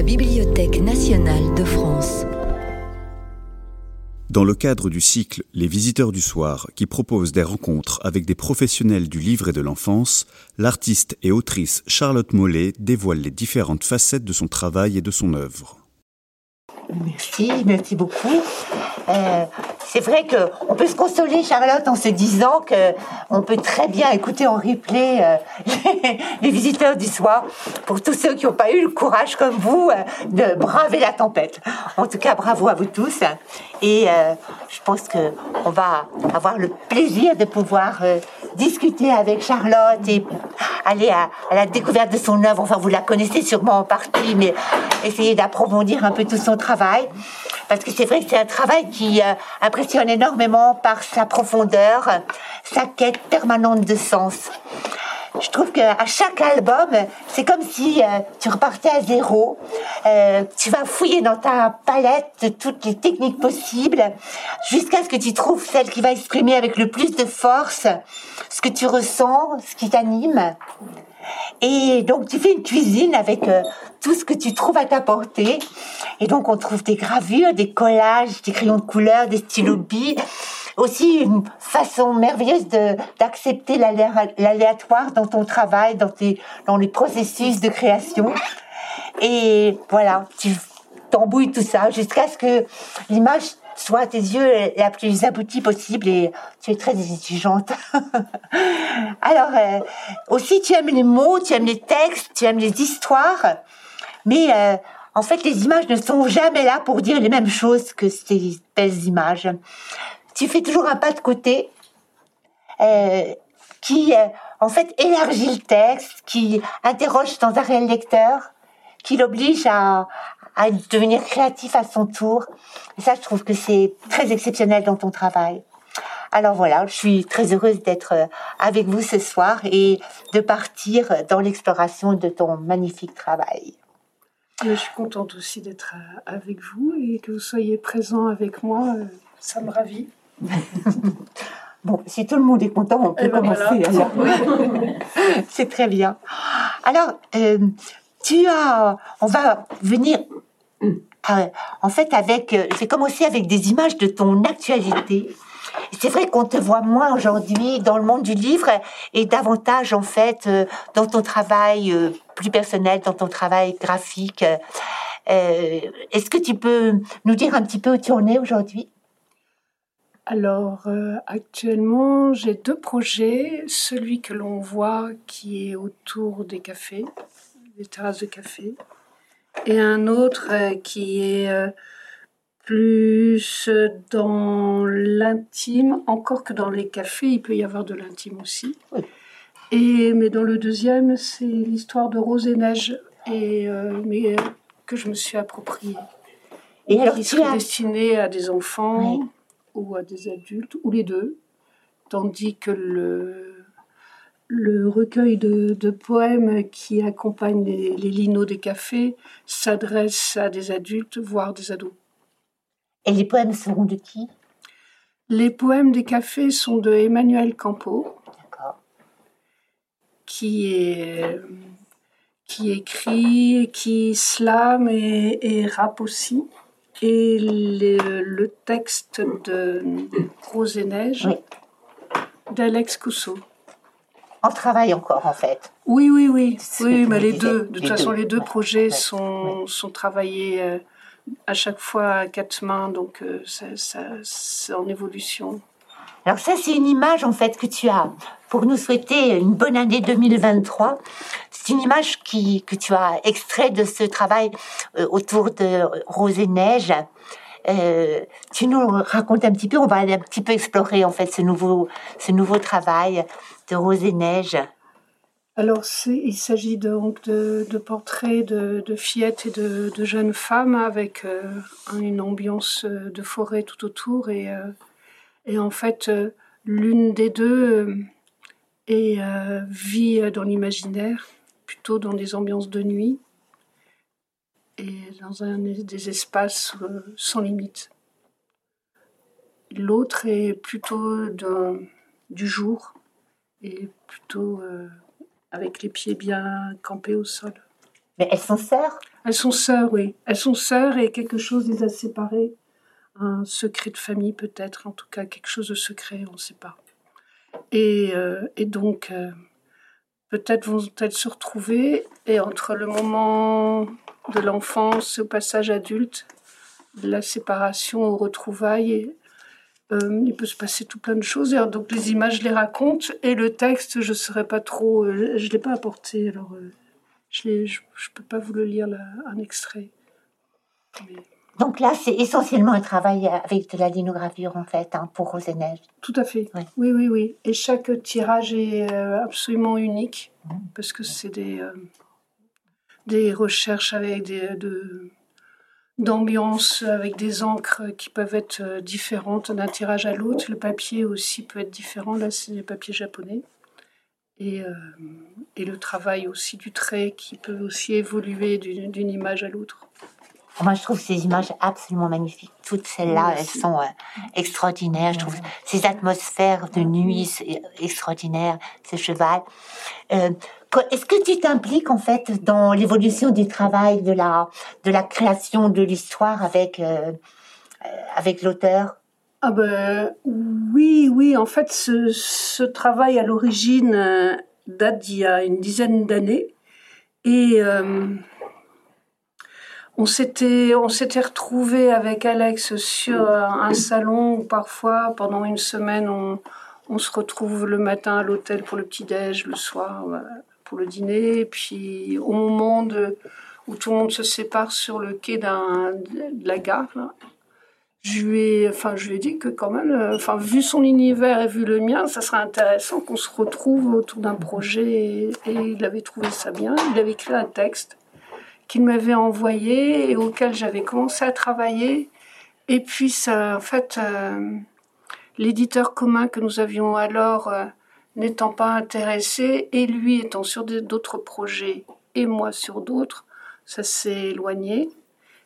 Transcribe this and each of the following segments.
la Bibliothèque nationale de France. Dans le cadre du cycle Les visiteurs du soir, qui propose des rencontres avec des professionnels du livre et de l'enfance, l'artiste et autrice Charlotte Mollet dévoile les différentes facettes de son travail et de son œuvre. Merci, merci beaucoup. Euh, c'est vrai qu'on peut se consoler, Charlotte, en se disant que on peut très bien écouter en replay euh, les, visiteurs du soir pour tous ceux qui n'ont pas eu le courage comme vous euh, de braver la tempête. En tout cas, bravo à vous tous. Et je pense que on va avoir le plaisir de pouvoir discuter avec Charlotte et aller à, à, la découverte de son œuvre. Enfin, vous la connaissez sûrement en partie, mais essayer d'approfondir un peu tout son travail parce que c'est vrai que c'est un travail qui euh, impressionne énormément par sa profondeur, sa quête permanente de sens. Je trouve qu'à chaque album, c'est comme si euh, tu repartais à zéro. Euh, tu vas fouiller dans ta palette de toutes les techniques possibles jusqu'à ce que tu trouves celle qui va exprimer avec le plus de force ce que tu ressens, ce qui t'anime. Et donc tu fais une cuisine avec euh, tout ce que tu trouves à ta portée. Et donc on trouve des gravures, des collages, des crayons de couleur, des stylos billes. Aussi une façon merveilleuse d'accepter l'aléatoire dans ton travail, dans tes dans les processus de création. Et voilà, tu t'embouilles tout ça jusqu'à ce que l'image soit à tes yeux la plus aboutie possible et tu es très exigeante. Alors, euh, aussi, tu aimes les mots, tu aimes les textes, tu aimes les histoires, mais euh, en fait, les images ne sont jamais là pour dire les mêmes choses que ces belles images. Tu fais toujours un pas de côté euh, qui, en fait, élargit le texte, qui interroge dans un réel lecteur, qui l'oblige à, à devenir créatif à son tour. Et ça, je trouve que c'est très exceptionnel dans ton travail. Alors voilà, je suis très heureuse d'être euh, avec vous ce soir et de partir dans l'exploration de ton magnifique travail. Je suis contente aussi d'être euh, avec vous et que vous soyez présent avec moi. Euh, ça me ravit. bon, si tout le monde est content, on peut eh ben commencer. C'est très bien. Alors, tu as, on va venir euh, en fait, avec, euh, j'ai commencé avec des images de ton actualité. C'est vrai qu'on te voit moins aujourd'hui dans le monde du livre et davantage en fait euh, dans ton travail plus personnel, dans ton travail graphique. Est-ce que tu peux nous dire un petit peu où tu en es aujourd'hui? Alors actuellement, j'ai deux projets. Celui que l'on voit qui est autour des cafés, des terrasses de café, et un autre euh, qui est euh, plus dans l'intime, encore que dans les cafés, il peut y avoir de l'intime aussi. Et, mais dans le deuxième, c'est l'histoire de Rose et Neige, et, euh, mais, que je me suis appropriée. Et alors, qui serait destinée à des enfants ou à des adultes, ou les deux, tandis que le, le recueil de, poèmes qui accompagne les, les linos des cafés s'adresse à des adultes, voire des ados. Et les poèmes seront de qui? Les poèmes des cafés sont de Emmanuel Campo, qui est qui écrit, qui slame et, et rappe aussi. Et le, texte de Rose et Neige d'Alex Cousseau en travail encore, en fait. Oui, oui, oui. Oui, mais les deux. De toute façon, les deux projets sont, sont travaillés euh, à chaque fois à quatre mains, donc euh, c'est en évolution. Alors ça, c'est une image, en fait, que tu as pour nous souhaiter une bonne année 2023. C'est une image qui, que tu as extrait de ce travail euh, autour de Rose et Neige. tu nous racontes un petit peu, on va aller un petit peu explorer en fait ce nouveau, ce nouveau travail Rose et Neige alors, il s'agit donc de, portraits de, fillettes et de, jeunes femmes avec euh, une ambiance euh, de forêt tout autour. Et, euh, en fait, l'une des deux est, vit dans l'imaginaire, plutôt dans des ambiances de nuit et dans un, des espaces sans limite. L'autre est plutôt du jour et plutôt euh, avec les pieds bien campés au sol. Mais elles sont sœurs? Elles sont sœurs, oui. Elles sont sœurs et quelque chose les a séparées. Un secret de famille peut-être, en tout cas quelque chose de secret, on ne sait pas. Et, euh, et donc, euh, peut-être vont-elles se retrouver et entre le moment de l'enfance au passage adulte, de la séparation aux retrouvailles, euh, il peut se passer tout plein de choses. Donc les images les racontent et le texte, je ne saurais pas trop, euh, je l'ai pas apporté, alors euh, je ne je, peux pas vous le lire là, un extrait. Donc là, c'est essentiellement un travail avec de la linogravure, en fait, hein, pour Rose et Neige. Tout à fait. Oui, oui, oui. Et chaque tirage est absolument unique, mmh. parce que c'est des, des recherches avec des, de, d'ambiance avec des encres qui peuvent être euh, différentes d'un tirage à l'autre. Le papier aussi peut être différent. Là, c'est du papier japonais. Et, euh, et, le travail aussi du trait qui peut aussi évoluer d'une image à l'autre. Moi, je trouve ces images absolument magnifiques. Toutes celles-là, elles sont euh, extraordinaires. Je trouve ces atmosphères de nuit extraordinaires, ce cheval. Est-ce que tu t'impliques en fait dans l'évolution du travail, de la, de la création de l'histoire avec, euh, euh, avec l'auteur? Ah ben, Oui, oui. En fait, ce, ce travail à l'origine euh, date d'il y a une dizaine d'années. Et on s'était on s'était retrouvé avec Alex sur un salon où parfois pendant une semaine on, on se retrouve le matin à l'hôtel pour le petit déj, le soir pour le dîner. puis au moment où tout le monde se sépare sur le quai de la gare, je lui ai, enfin, je lui ai dit que quand même, euh, enfin, vu son univers et vu le mien, ça serait intéressant qu'on se retrouve autour d'un projet. Et, il avait trouvé ça bien. Il avait écrit un texte qu'il m'avait envoyé et auquel j'avais commencé à travailler. Et puis, ça, en fait, euh, l'éditeur commun que nous avions alors euh, n'étant pas intéressé et lui étant sur d'autres projets et moi sur d'autres, ça s'est éloigné.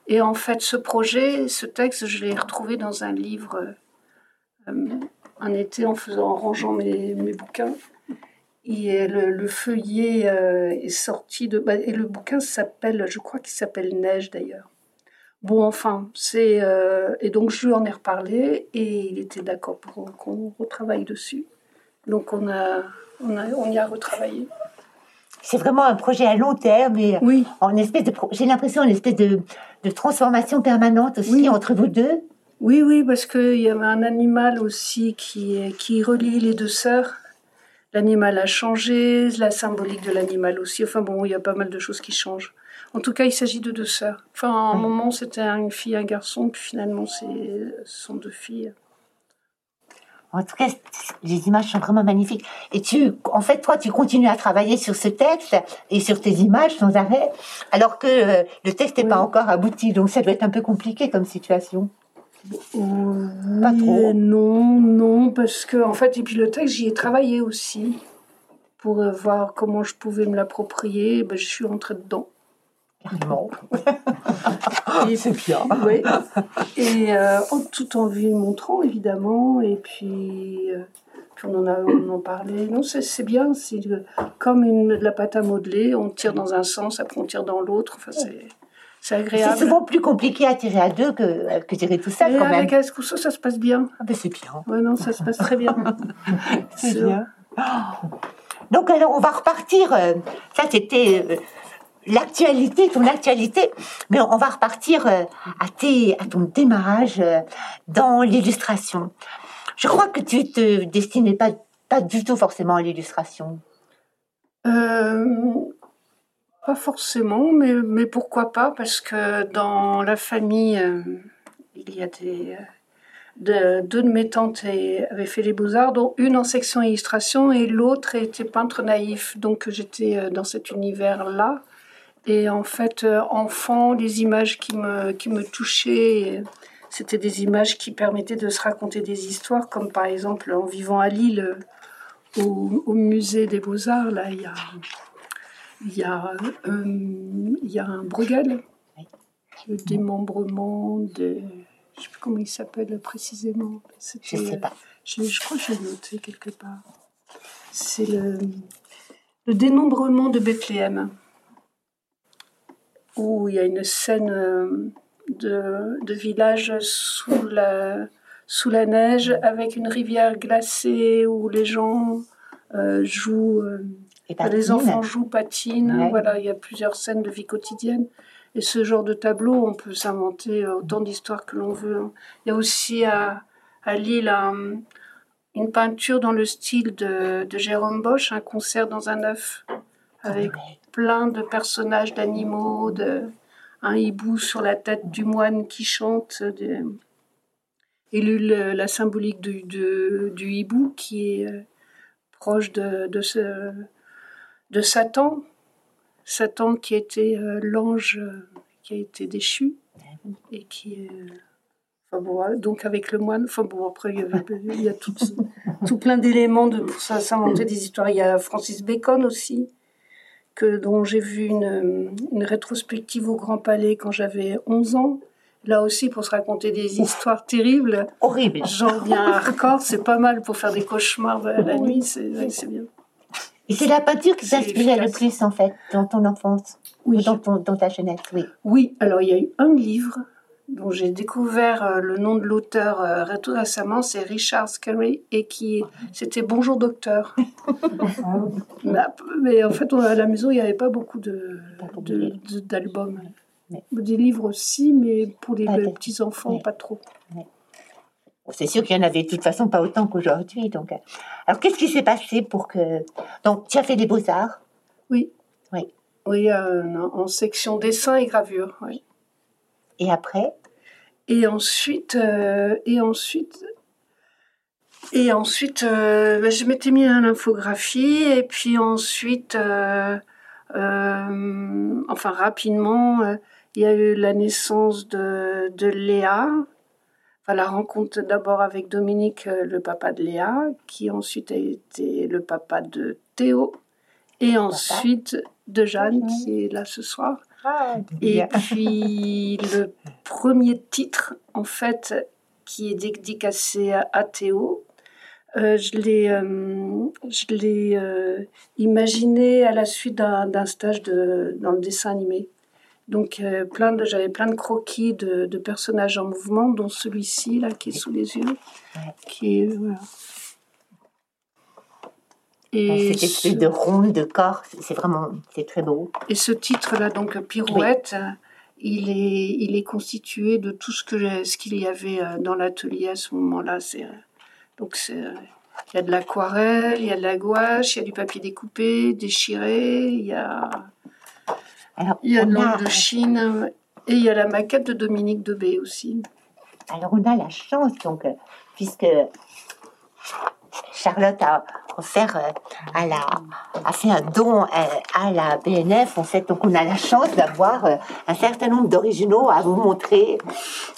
Et en fait, ce projet, ce texte, je l'ai retrouvé dans un livre euh, un été en faisant, rangeant mes, mes bouquins. Et le, le feuillet euh, est sorti de. Bah, et le bouquin s'appelle, je crois qu'il s'appelle Neige d'ailleurs. Bon, enfin, c'est. Euh, et donc, je lui en ai reparlé et il était d'accord pour qu'on retravaille dessus. Donc on, a, on, a, on y a retravaillé. C'est vraiment un projet à long terme et oui. en espèce de, j'ai l'impression une espèce de, de transformation permanente aussi entre vous deux. Oui, oui, parce qu'il y avait un animal aussi qui, qui relie les deux sœurs. L'animal a changé, la symbolique de l'animal aussi. Enfin bon, il y a pas mal de choses qui changent. En tout cas, il s'agit de deux sœurs. Enfin, à un moment, c'était une fille, un garçon, puis finalement, ce sont deux filles. En tout cas, les images sont vraiment magnifiques. Et tu, en fait, toi, tu continues à travailler sur ce texte et sur tes images sans arrêt, alors que euh, le texte n'est pas encore abouti. Donc, ça doit être un peu compliqué comme situation. pas trop. Non, non, parce que en fait, et puis le texte, j'y ai travaillé aussi pour euh, voir comment je pouvais me l'approprier. Ben, je suis rentrée dedans. Non. c'est bien. Oui. Et euh, tout en lui montrant, évidemment. Et puis, euh, on en a on en parlait. Non, c'est bien. C'est comme une, de la pâte à modeler. On tire dans un sens, après on tire dans l'autre. Enfin, c'est. agréable. C'est souvent plus compliqué à tirer à deux que, que tirer tout seul, quand avec Avec Escousso, ça se passe bien. Ah ben c'est bien. Ouais, non, ça se passe très bien. c'est bien. Donc alors, on va repartir. Euh, ça, c'était l'actualité, ton actualité, mais on va repartir euh, à, tes, à ton démarrage euh, dans l'illustration. Je crois que tu te destinais pas, pas du tout forcément à l'illustration. Euh, pas forcément, mais, mais pourquoi pas Parce que dans la famille, il y a des, deux de mes tantes avaient fait les beaux-arts, dont une en section illustration et l'autre était peintre naïf. Donc j'étais dans cet univers-là. Et en fait, euh, enfant, les images qui me, qui me touchaient, c'était des images qui permettaient de se raconter des histoires, comme par exemple en vivant à Lille, au, au musée des beaux-arts, là, il y a, il y a, euh, il y a un Bruegel, le démembrement de... Je ne sais plus comment il s'appelle précisément. Je ne sais pas. Je, je crois que j'ai noté quelque part. C'est le, le dénombrement de Bethléem. Où il y a une scène euh, de, de village sous la, sous la neige avec une rivière glacée où les gens euh, jouent, euh, les enfants jouent, patinent. Voilà, il y a plusieurs scènes de vie quotidienne. Et ce genre de tableau, on peut s'inventer autant d'histoires que l'on veut. Hein. Il y a aussi à, à Lille une peinture dans le style de, de, Jérôme Bosch, un concert dans un œuf, avec plein de personnages d'animaux, de, un hibou sur la tête du moine qui chante, de, et la symbolique du, hibou qui est euh, proche de, Satan, Satan qui était euh, l'ange euh, qui a été déchu et qui est donc avec le moine, enfin bon, après il y, a tout, plein d'éléments pour s'inventer des histoires. Il y a Francis Bacon aussi, que, dont j'ai vu une, une, rétrospective au Grand Palais quand j'avais 11 ans. Là aussi, pour se raconter des histoires terribles. Horribles. J'en viens hardcore, c'est pas mal pour faire des cauchemars la nuit, c'est bien. Et c'est la peinture qui t'inspirait le plus, en fait, dans ton enfance Oui. Ou dans, ton, dans ta jeunesse, oui. Oui, alors il y a eu un livre dont j'ai découvert euh, le nom de l'auteur euh, tout récemment, c'est Richard Scarry, et qui c'était Bonjour Docteur. mais, en fait, à la maison, il n'y avait pas beaucoup de, d'albums. Des livres aussi, mais pour les, petits enfants, pas trop. C'est sûr qu'il y en avait de toute façon pas autant qu'aujourd'hui. Donc, euh. alors qu'est-ce qui s'est passé pour que donc tu as fait des beaux arts Oui. Oui. Oui, en section dessin et gravure. Oui. Et après? Et ensuite, euh, et ensuite, et ensuite, euh, bah, je m'étais mis à l'infographie et puis ensuite, euh, enfin rapidement, il y a eu la naissance de, de Léa. Enfin, la rencontre d'abord avec Dominique, le papa de Léa, qui ensuite a été le papa de Théo, et ensuite de Jeanne, qui est là ce soir. Ah, et puis le premier titre, en fait, qui est dédicacé à Théo, euh, je l'ai, euh, je l'ai euh, imaginé à la suite d'un, stage de, dans le dessin animé. Donc plein de, j'avais plein de croquis de, de, personnages en mouvement, dont celui-ci là qui est sous les yeux, qui est voilà. Et cette espèce de ronde de corps, c'est vraiment, c'est très beau. Et ce titre-là, donc Pirouette, il, est, il est constitué de tout ce qu'il y avait euh, dans l'atelier à ce moment-là. Euh, donc euh, il y a de l'aquarelle, il y a de la gouache, il y a du papier découpé, déchiré, il y a, il y a de l'encre de Chine et il y a la maquette de Dominique Debé aussi. Alors on a la chance, donc, puisque Charlotte a offert euh, à la, a fait un don euh, à la BNF. En fait, donc on a la chance d'avoir euh, un certain nombre d'originaux à vous montrer.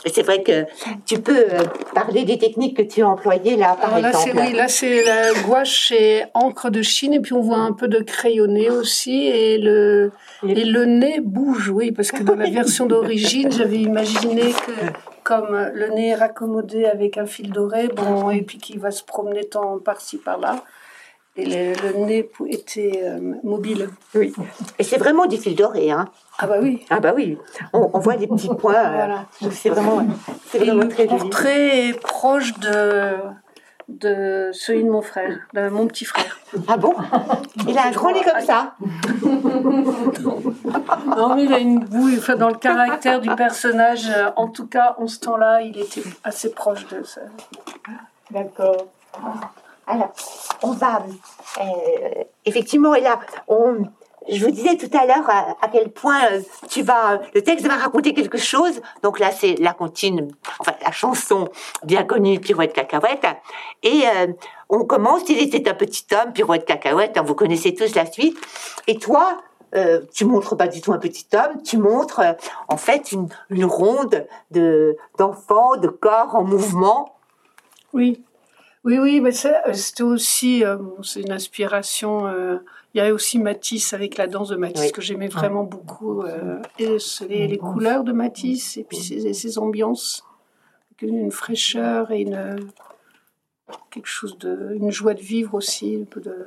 C'est vrai que tu peux parler des techniques que tu as employées là, par exemple. Oui, là c'est la gouache et encre de Chine, et puis on voit un peu de crayonné aussi, et le et le nez bouge, oui, parce que dans la version d'origine, j'avais imaginé que comme le nez est raccommodé avec un fil doré, bon, et puis qui va se promener tant par-ci par-là. Et le, nez était euh, mobile. Oui. Et c'est vraiment du fil doré, hein Ah bah oui. Ah bah oui. On, voit des petits points. Euh, voilà. C'est vraiment, c'est vraiment le très portrait est proche de de celui de mon frère, de mon petit frère. Ah bon? Il a un gros nez comme ça Non, mais il a une bouille, enfin, dans le caractère du personnage, euh, en tout cas, en ce temps-là, il était assez proche de ça. D'accord. Alors, on va. Euh, effectivement, et là, on, je vous disais tout à l'heure à, quel point euh, tu vas, le texte va raconter quelque chose. Donc là, c'est la comptine, enfin la chanson bien connue, Pirouette Cacahuète. Et euh, on commence, il était un petit homme, Pirouette Cacahuète, hein, vous connaissez tous la suite. Et toi, euh, tu montres pas du tout un petit homme, tu montres euh, en fait une, une ronde de d'enfants, de corps en mouvement. Oui, oui, oui, mais c'était aussi c'est une inspiration il y a aussi Matisse avec la danse de Matisse que j'aimais vraiment beaucoup. Euh, et les, couleurs de Matisse et puis ses, ambiances. Une fraîcheur et une, quelque chose de, une joie de vivre aussi. Un peu de...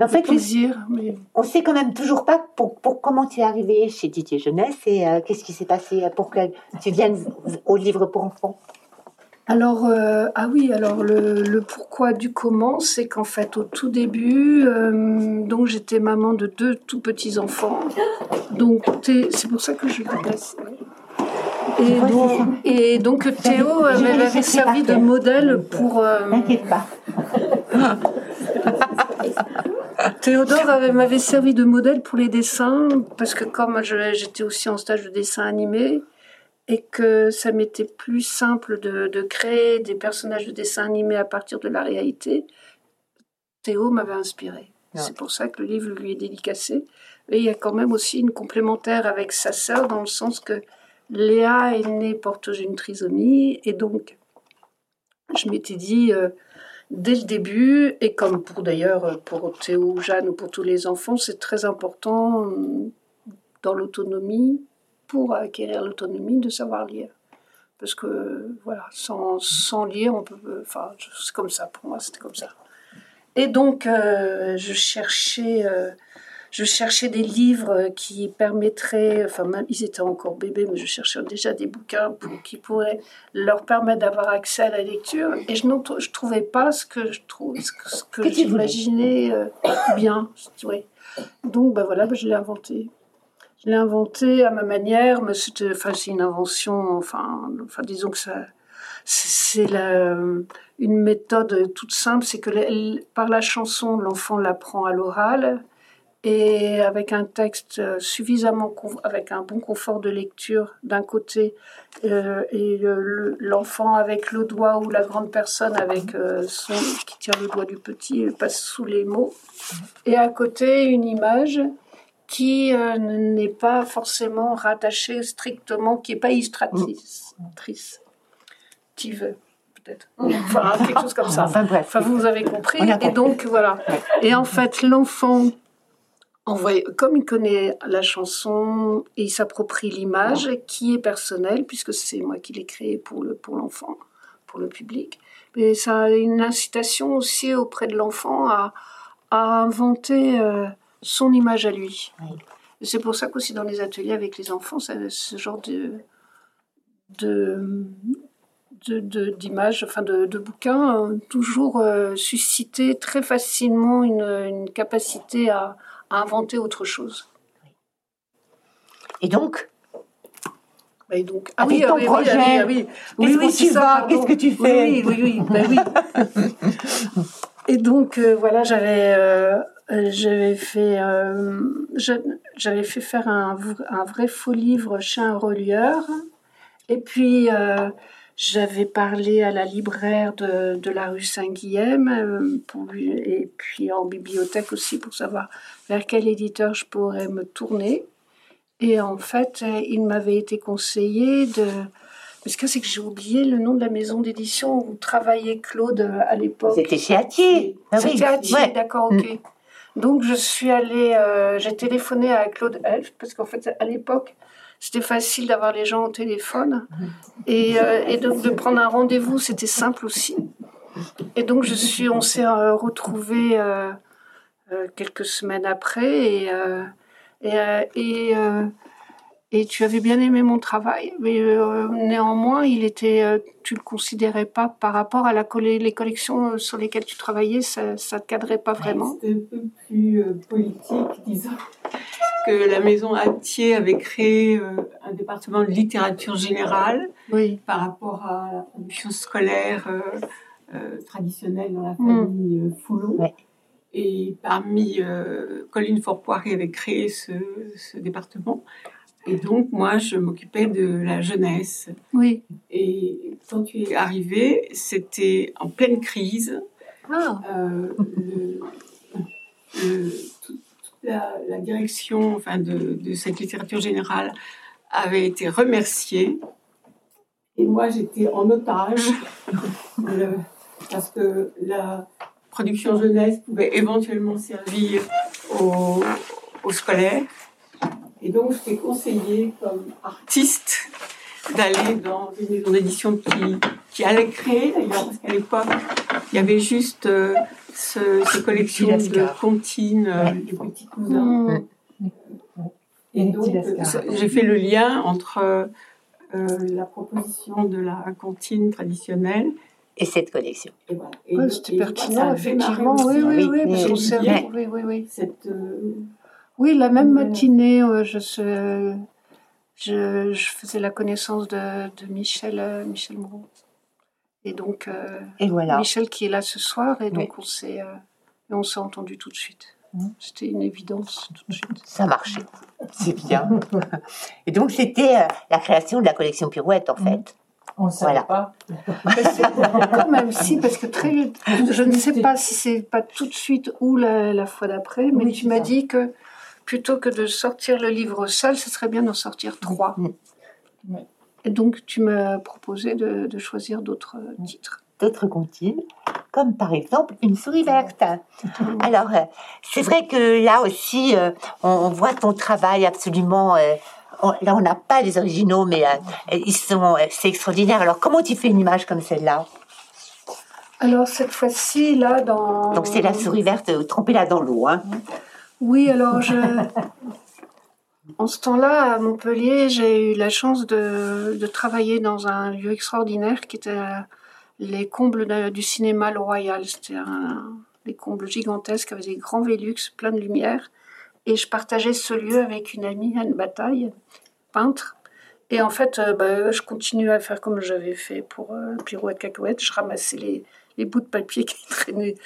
en fait, plaisir. Mais... On sait quand même toujours pas pour, pour comment tu es arrivé chez Didier Jeunesse et euh, qu'est-ce qui s'est passé pour que tu viennes au livre pour enfants? Alors, euh, ah oui, alors le, pourquoi du comment, c'est qu'en fait, au tout début, euh, donc j'étais maman de deux tout petits enfants. Donc, c'est pour ça que je vous laisse. Et donc, et donc Théo m'avait servi de modèle pour. T'inquiète pas. Théodore m'avait servi de modèle pour les dessins, parce que comme j'étais aussi en stage de dessin animé, et que ça m'était plus simple de, créer des personnages de dessin animé à partir de la réalité, Théo m'avait inspiré. C'est pour ça que le livre lui est dédicacé. Et il y a quand même aussi une complémentaire avec sa sœur, dans le sens que Léa est née porteuse d'une trisomie, et donc je m'étais dit, euh, dès le début, et comme pour d'ailleurs pour Théo, Jeanne ou pour tous les enfants, c'est très important euh, dans l'autonomie, pour acquérir l'autonomie, de savoir lire. Parce que voilà, sans, sans lire, on peut. Enfin, c'est comme ça, pour moi, c'était comme ça. Et donc, euh, je cherchais je cherchais des livres qui permettraient, enfin même ils étaient encore bébés, mais je cherchais déjà des bouquins pour, qui pourraient leur permettre d'avoir accès à la lecture. Et je ne trouvais pas ce que je trouve, ce que, j'imaginais euh, bien. Oui. Donc ben voilà, ben, je l'ai inventé. Je l'ai inventé à ma manière, mais c'est une invention, enfin, disons que c'est une méthode toute simple, c'est que par la chanson, l'enfant l'apprend à l'oral et avec un texte euh, suffisamment avec un bon confort de lecture d'un côté euh, et l'enfant avec le doigt ou la grande personne avec euh, qui tient le doigt du petit passe sous les mots. Et à côté une image qui n'est pas forcément rattachée strictement qui est pas illustratrice. Peut-être. Enfin quelque chose comme ça. Enfin bref. Enfin, vous avez compris. Et donc voilà. Et en fait l'enfant comme il connaît la chanson et il s'approprie l'image qui est personnelle, puisque c'est moi qui l'ai créée pour le pour l'enfant, pour le public. Mais ça a une incitation aussi auprès de l'enfant à, à inventer euh, son image à lui. C'est pour ça qu'aussi dans les ateliers avec les enfants, ce genre de de d'images, enfin de, de bouquins, toujours euh, susciter très facilement une, une capacité à, à inventer autre chose. Et donc et donc, ah, oui, ton oui, projet. Ah oui, oui, oui, tu vas Qu'est-ce que tu fais Oui, oui, oui. Ben oui. et donc, euh, voilà, j'avais, euh, j'avais fait, euh, j'avais fait faire un, un, vrai faux livre chez un relieur. Et puis, j'avais parlé à la libraire de, de la rue Saint-Guilhem euh, et puis en bibliothèque aussi pour savoir vers quel éditeur je pourrais me tourner. Et en fait, euh, il m'avait été conseillé de... Mais ce que c'est que j'ai oublié le nom de la maison d'édition où travaillait Claude euh, à l'époque. C'était chez Atier. Ah C'était Atier, d'accord, ok. Mm. Donc je suis allée, j'ai téléphoné à Claude Elf parce qu'en fait à l'époque c'était facile d'avoir les gens au téléphone. Et, euh, et donc de prendre un rendez-vous, c'était simple aussi. Et donc je suis, on s'est euh, retrouvés euh, quelques semaines après et, et, et, tu avais bien aimé mon travail, mais néanmoins, il était, tu le considérais pas par rapport à la les collections sur lesquelles tu travaillais, ça ne cadrait pas vraiment? C'était un peu plus politique, disons que la maison Atier avait créé euh, un département de littérature générale par rapport à la production scolaire euh, euh, traditionnelle dans la famille mm. Foulon. Et parmi Colline Forpoiré avait créé ce, département. Et donc, moi, je m'occupais de la jeunesse. Oui. Et quand tu es arrivé, c'était en pleine crise. Ah. le, la, direction enfin, de, cette littérature générale avait été remerciée. Et moi, j'étais en otage parce que la production jeunesse pouvait éventuellement servir aux, aux scolaires. Et donc, je t'ai conseillé comme artiste d'aller dans une maison d'édition qui, qui allait créer, d'ailleurs, parce qu'à l'époque, il y avait juste euh, ces collections de comptines, les petits cousins. Et donc, j'ai fait le lien entre la proposition de la comptine traditionnelle et cette collection. Et voilà. C'était pertinent, effectivement. Oui, oui, oui, oui, oui, oui. Cette, oui, la même matinée, je, je, je, faisais la connaissance de, de Michel, euh, Michel Moreau. Et donc, euh, et voilà. Michel qui est là ce soir, et donc on s'est, euh, on s'est entendu tout de suite. Mmh. C'était une évidence tout de suite. Ça marchait, c'est bien. et donc c'était la création de la collection Pirouette en mmh. fait. On ne savait pas. Quand même, si, parce que très, je ne sais pas si c'est pas tout de suite ou la, la fois d'après, mais tu m'as dit que plutôt que de sortir le livre seul, ce serait bien d'en sortir trois. Mm. Et donc, tu m'as proposé de, choisir d'autres mm. titres. D'autres comptines, comme par exemple Une souris verte. Alors, euh, c'est vrai que là aussi, euh, on, voit ton travail absolument. Euh, là, on n'a pas les originaux, mais ils sont, c'est extraordinaire. Alors, comment tu fais une image comme celle-là? Alors cette fois-ci, là, dans... Donc c'est la souris verte, trempée là dans l'eau. Hein. Oui, alors. En ce temps-là, à Montpellier, j'ai eu la chance de, travailler dans un lieu extraordinaire qui était les combles du cinéma Royal. C'était des combles gigantesques avec des grands Vélux, plein de lumière. Et je partageais ce lieu avec une amie, Anne Bataille, peintre. Et en fait, euh, bah, je continuais à faire comme j'avais fait pour euh, Pirouette Cacahuète. Je ramassais les, les bouts de papier qui traînaient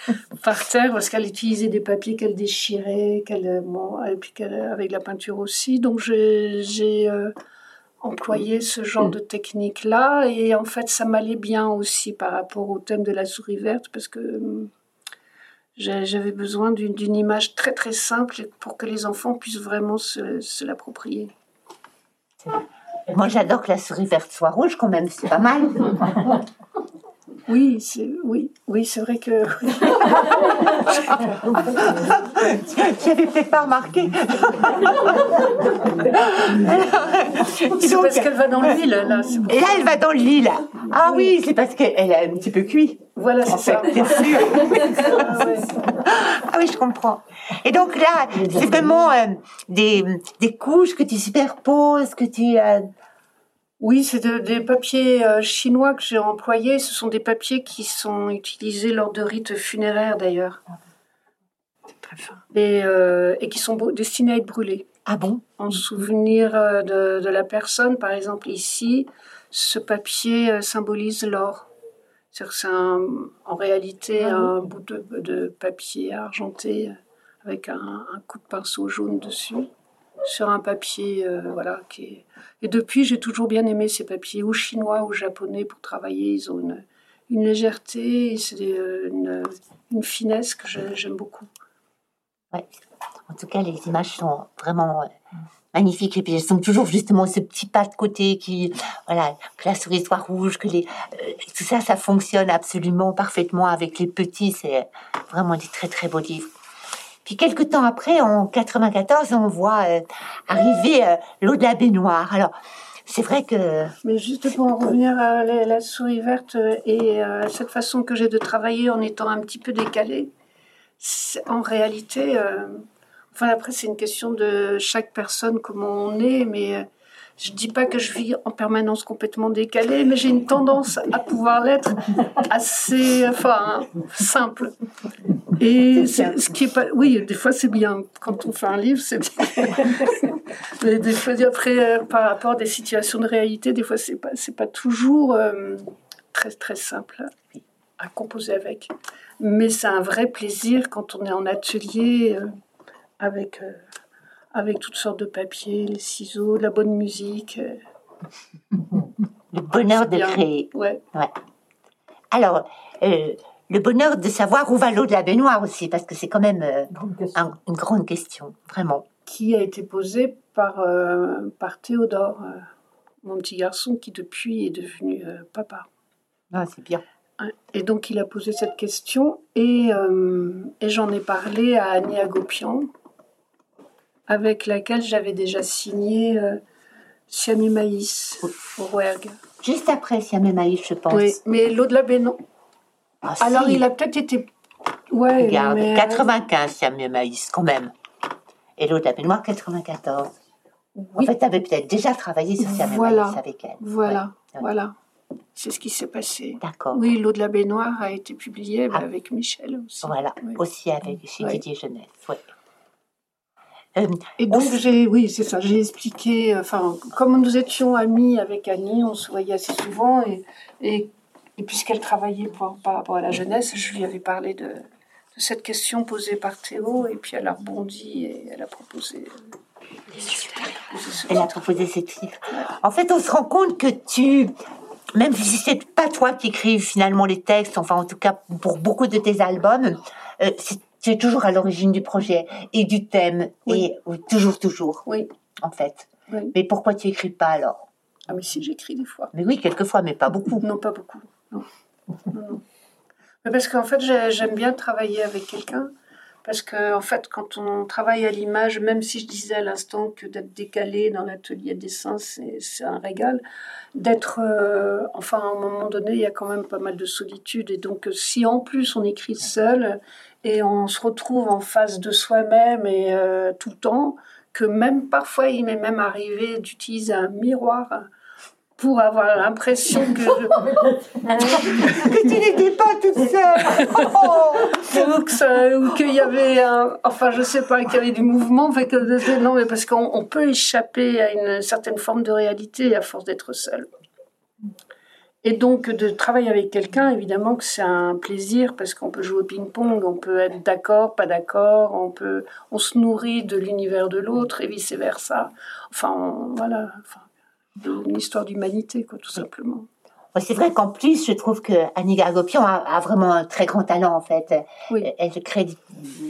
par terre parce qu'elle utilisait des papiers qu'elle déchirait, qu'elle, bon, et puis qu'elle, avec la peinture aussi. Donc j'ai, euh, employé ce genre de technique-là et en fait ça m'allait bien aussi par rapport au thème de la souris verte parce que j'avais besoin d'une, image très très simple pour que les enfants puissent vraiment se, se l'approprier. Moi j'adore que la souris verte soit rouge quand même, c'est pas mal. Oui, c'est oui, oui, c'est vrai que. tu avais peut-être pas remarqué. c'est parce qu'elle va dans l'huile là. Et là, elle va dans l'huile. Ah oui, c'est parce qu'elle est un petit peu cuit. Voilà, c'est ça. Bien sûr. ah oui, je comprends. Et donc là, c'est vraiment euh, des, des couches que tu superposes, que tu euh, oui, c'est des papiers euh, chinois que j'ai employés. Ce sont des papiers qui sont utilisés lors de rites funéraires d'ailleurs. Très fin. Et, euh, et qui sont destinés à être brûlés. Ah bon? En souvenir euh, de, la personne, par exemple ici, ce papier symbolise l'or. C'est en réalité ah un bout de, papier argenté avec un, un, coup de pinceau jaune dessus sur un papier voilà qui est et depuis, j'ai toujours bien aimé ces papiers, ou chinois ou japonais, pour travailler. Ils ont une, légèreté, c'est euh, une, finesse que j'aime beaucoup. Ouais. En tout cas, les images sont vraiment euh, magnifiques. Et puis, elles sont toujours justement ce petit pas de côté qui, voilà, que la souris soit rouge, que les, euh, tout ça, ça fonctionne absolument parfaitement avec les petits. C'est vraiment des très, très beaux livres. Puis quelques temps après, en 94, on voit euh, arriver euh, l'eau de la baignoire. Alors, c'est vrai que... Mais juste pour en revenir à la, souris verte euh, et à cette façon que j'ai de travailler en étant un petit peu décalé, en réalité, enfin après c'est une question de chaque personne, comment on est, mais je dis pas que je vis en permanence complètement décalée, mais j'ai une tendance à pouvoir l'être assez, enfin, simple. Et ce qui est pas, oui, des fois c'est bien. Quand on fait un livre, c'est bien. mais des fois, après, euh, par rapport à des situations de réalité, des fois c'est pas, pas toujours euh, très très simple à composer avec. Mais c'est un vrai plaisir quand on est en atelier euh, avec avec toutes sortes de papiers, les ciseaux, la bonne musique. Le bonheur de créer. Ouais. ouais. Alors, euh, le bonheur de savoir où va l'eau de la baignoire aussi, parce que c'est quand même euh, une grande question, vraiment. Qui a été posée par, euh, par Théodore, mon petit garçon, qui depuis est devenu papa. Ah, c'est bien. Et donc, il a posé cette question, et, et j'en ai parlé à Annie Agopian, avec laquelle j'avais déjà signé euh, Siam Maïs au Rouergue. Juste après Siam Maïs, je pense. Oui, mais l'au-delà, ben non. Ah, Alors, il a peut-être été Ouais, Regarde, mais, euh, 95, Siam Maïs, quand même. Et l'autre, la baignoire, 94. En Oui. fait, tu avais peut-être déjà travaillé sur Siam Voilà. Maïs avec elle. Voilà, Ouais. voilà. C'est ce qui s'est passé. D'accord. Oui, L'eau de la baignoire a été publiée bah, Ah. avec Michel aussi. Voilà, Oui. aussi avec chez Ouais. Didier Jeunesse. Ouais. Euh, Et donc, On- j'ai, oui, c'est ça, j'ai expliqué, euh, enfin, comme nous étions amis avec Annie, on se voyait assez souvent, et, et, et puisqu'elle travaillait par rapport à la jeunesse, je lui avais parlé de, de cette question posée par Théo, et puis elle a rebondi et elle a proposé. euh, elle a proposé ce titre. En fait, on se rend compte que tu, même si c'est pas toi qui écrives finalement les textes, enfin en tout cas pour beaucoup de tes albums, euh, c'est- tu es toujours à l'origine du projet et du thème Oui. et oui, toujours, toujours, Oui, en fait. oui. Mais pourquoi tu écris pas alors? Ah, mais si, j'écris des fois. Mais oui, quelquefois, mais pas beaucoup. Non, pas beaucoup. Non. Non, non. Mais parce qu'en fait, j'ai- j'aime bien travailler avec quelqu'un. Parce que, en fait, quand on travaille à l'image, même si je disais à l'instant que d'être décalé dans l'atelier de dessin, c'est c'est un régal, d'être. euh, enfin, à un moment donné, il y a quand même pas mal de solitude. Et donc, si en plus on écrit seul et on se retrouve en face de soi-même et euh, tout le temps, que même parfois, il m'est même arrivé d'utiliser un miroir pour avoir l'impression que je, que tu n'étais pas toute seule. Oh ou que qu'il y avait un, enfin je sais pas qu'il y avait du mouvement fait que non mais parce qu'on on peut échapper à une certaine forme de réalité à force d'être seul et donc de travailler avec quelqu'un évidemment que c'est un plaisir parce qu'on peut jouer au ping-pong on peut être d'accord pas d'accord on peut on se nourrit de l'univers de l'autre et vice versa enfin voilà une histoire d'humanité quoi tout simplement C'est vrai qu'en plus, je trouve que Annie Gargopian a, a vraiment un très grand talent, en fait. Oui. Elle crée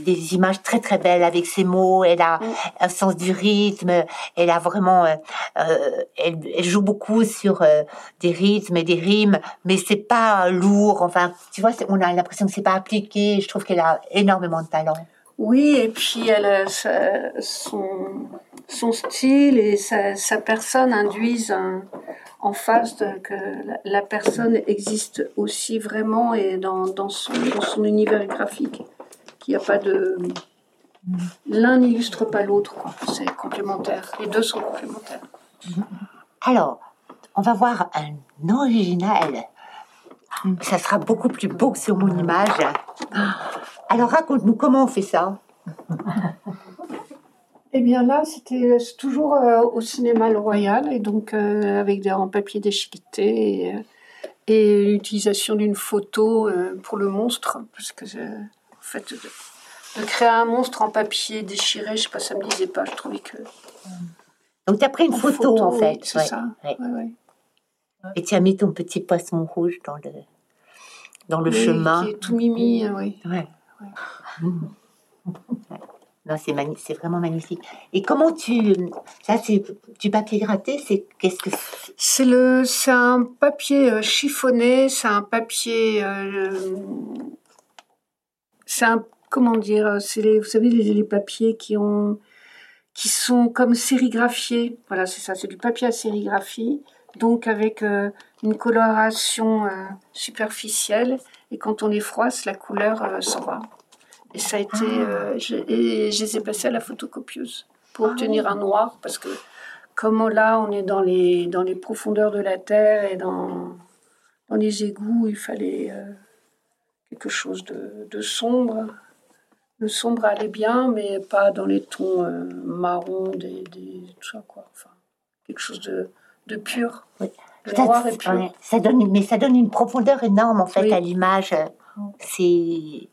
des, images très, très belles avec ses mots. Elle a un sens du rythme. Elle a vraiment, euh, euh, elle, elle joue beaucoup sur euh, des rythmes et des rimes, mais c'est pas lourd. Enfin, tu vois, on a l'impression que c'est pas appliqué. Je trouve qu'elle a énormément de talent. Oui, et puis elle a sa- son, son style et sa, sa personne induisent un- en face de, que la, la personne existe aussi vraiment et dans, dans, son, dans son univers graphique. Qu'il n'y a pas de. L'un n'illustre pas l'autre. C'est complémentaire. Les deux sont complémentaires. Alors, on va voir un original. Ça sera beaucoup plus beau que sur mon image. Alors, raconte-nous comment on fait ça. Eh bien là, c'était toujours euh, au cinéma Le Royal, et donc euh, avec des en papier déchiqueté et, euh, et l'utilisation d'une photo euh, pour le monstre, parce que en fait, de, de créer un monstre en papier déchiré, je sais pas, ça me disait pas, je trouvais que... Donc, tu as pris une photo, en oui, fait. C'est ouais, ça, ouais. ouais, ouais. Et tu as mis ton petit poisson rouge dans le, dans le Oui, chemin. Qui est tout mimi, oui. Non, c'est vraiment magnifique. Et comment tu. Ça, c'est du papier gratté, c'est. Qu'est-ce que c'est? Le, c'est un papier euh, chiffonné, c'est un papier, euh, c'est un, comment dire, c'est les, vous savez les, papiers qui ont, qui sont comme sérigraphiés. Voilà, c'est ça, c'est du papier à sérigraphie, donc avec euh, une coloration superficielle, et quand on les froisse, la couleur euh, s'en va. Et ça a été, euh, je, et je les ai passés à la photocopieuse pour obtenir un noir, parce que comme là, on est dans les, dans les profondeurs de la terre et dans, dans les égouts, il fallait euh, quelque chose de, de sombre. Le sombre allait bien, mais pas dans les tons euh, marrons, des, des, tout ça, quoi. Enfin, quelque chose de, de pur. Oui. Le Ça- noir est pur. ouais, ça donne, une- mais ça donne une profondeur énorme, en fait, Oui. à l'image. C'est.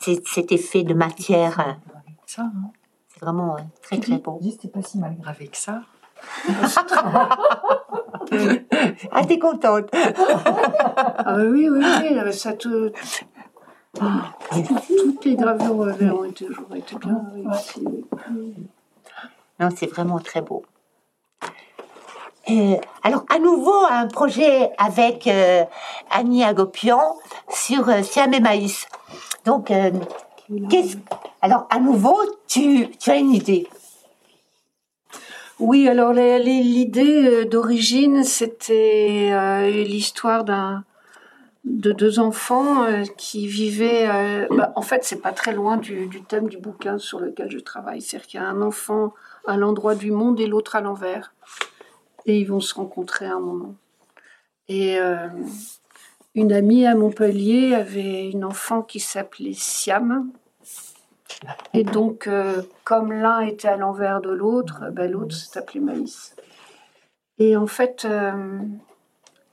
c'est Cet effet de matière, Ça, hein. c'est vraiment euh, très très beau. Dis, c'était pas si mal gravé que ça. Ah, t'es contente Ah oui, oui, oui, oui, ça te... Toutes les gravures euh, ont toujours été bien réussies. Non, c'est vraiment très beau. Euh, alors, à nouveau, un projet avec euh, Annie Agopian sur euh, Siam et Maïs. Donc, euh, qu'est-ce... Alors, à nouveau, tu, tu as une idée? Oui, alors l'idée d'origine, c'était l'histoire d'un de deux enfants qui vivaient. Bah, en fait, c'est pas très loin du, du, thème du bouquin sur lequel je travaille. C'est-à-dire qu'il y a un enfant à l'endroit du monde et l'autre à l'envers. Ils vont se rencontrer à un moment. Et euh, une amie à Montpellier avait une enfant qui s'appelait Siam. Et donc, comme l'un était à l'envers de l'autre, ben, l'autre s'appelait Maïs. Et en fait,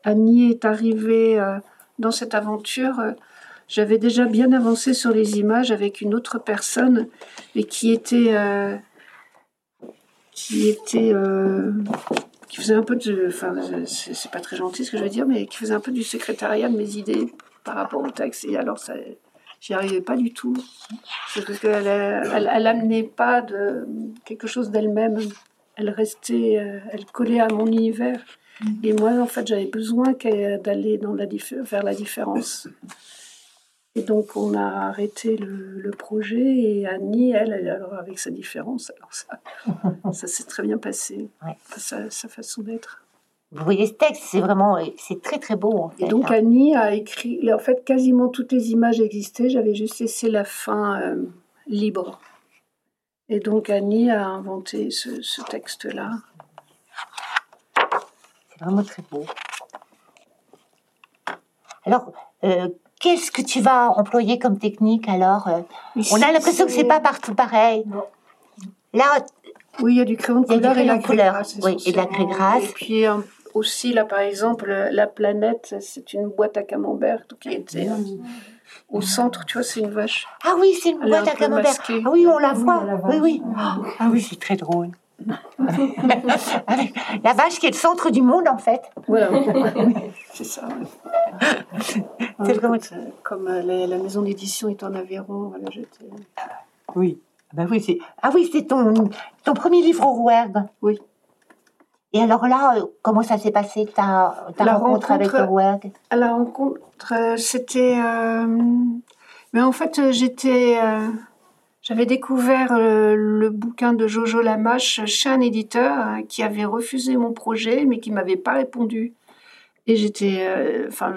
Annie est arrivée dans cette aventure, euh, j'avais déjà bien avancé sur les images avec une autre personne, et qui était, euh, qui était, euh, qui faisait un peu de, enfin, c'est pas très gentil ce que je veux dire, mais qui faisait un peu du secrétariat de mes idées par rapport au texte. Et alors, ça, j'y arrivais pas du tout, parce qu'elle, elle, elle, amenait pas de quelque chose d'elle-même. Elle restait, elle collait à mon univers. Et moi, en fait, j'avais besoin d'aller dans la vers la différence. Et donc, on a arrêté le, projet et Annie, elle, elle, alors avec sa différence, alors ça, ça s'est très bien passé, sa, façon d'être. Vous voyez ce texte, c'est vraiment, c'est très très beau. En fait, et donc hein. Annie a écrit, en fait, quasiment toutes les images existaient. J'avais juste laissé la fin euh, libre. Et donc Annie a inventé ce, ce texte-là. C'est vraiment très beau. Alors, euh, qu'est-ce que tu vas employer comme technique alors euh? On a l'impression que c'est pas partout pareil. Là, oui, il y a du crayon de couleur et, la couleur. Oui, et de la craie grasse. Et puis euh, aussi là, par exemple, la planète, c'est une boîte à camembert qui était au centre. Tu vois, c'est une vache. Ah oui, c'est une boîte à camembert. Ah oui, on la voit. Oui, oui. Ah oui, c'est très drôle. la vache qui est le centre du monde, en fait. Voilà, c'est ça. C'est comme, comme euh, la, maison d'édition est en Aveyron. Voilà, oui. Ben oui, c'est ah oui, c'est ton ton premier livre au Rouergue. Oui. Et alors là, euh, comment ça s'est passé ta, ta rencontre, avec le Rouergue? La rencontre, euh, c'était. mais en fait, j'étais. J'avais découvert euh, le, bouquin de Jojo Lamache chez un éditeur hein, qui avait refusé mon projet, mais qui m'avait pas répondu. Et j'étais, euh, enfin,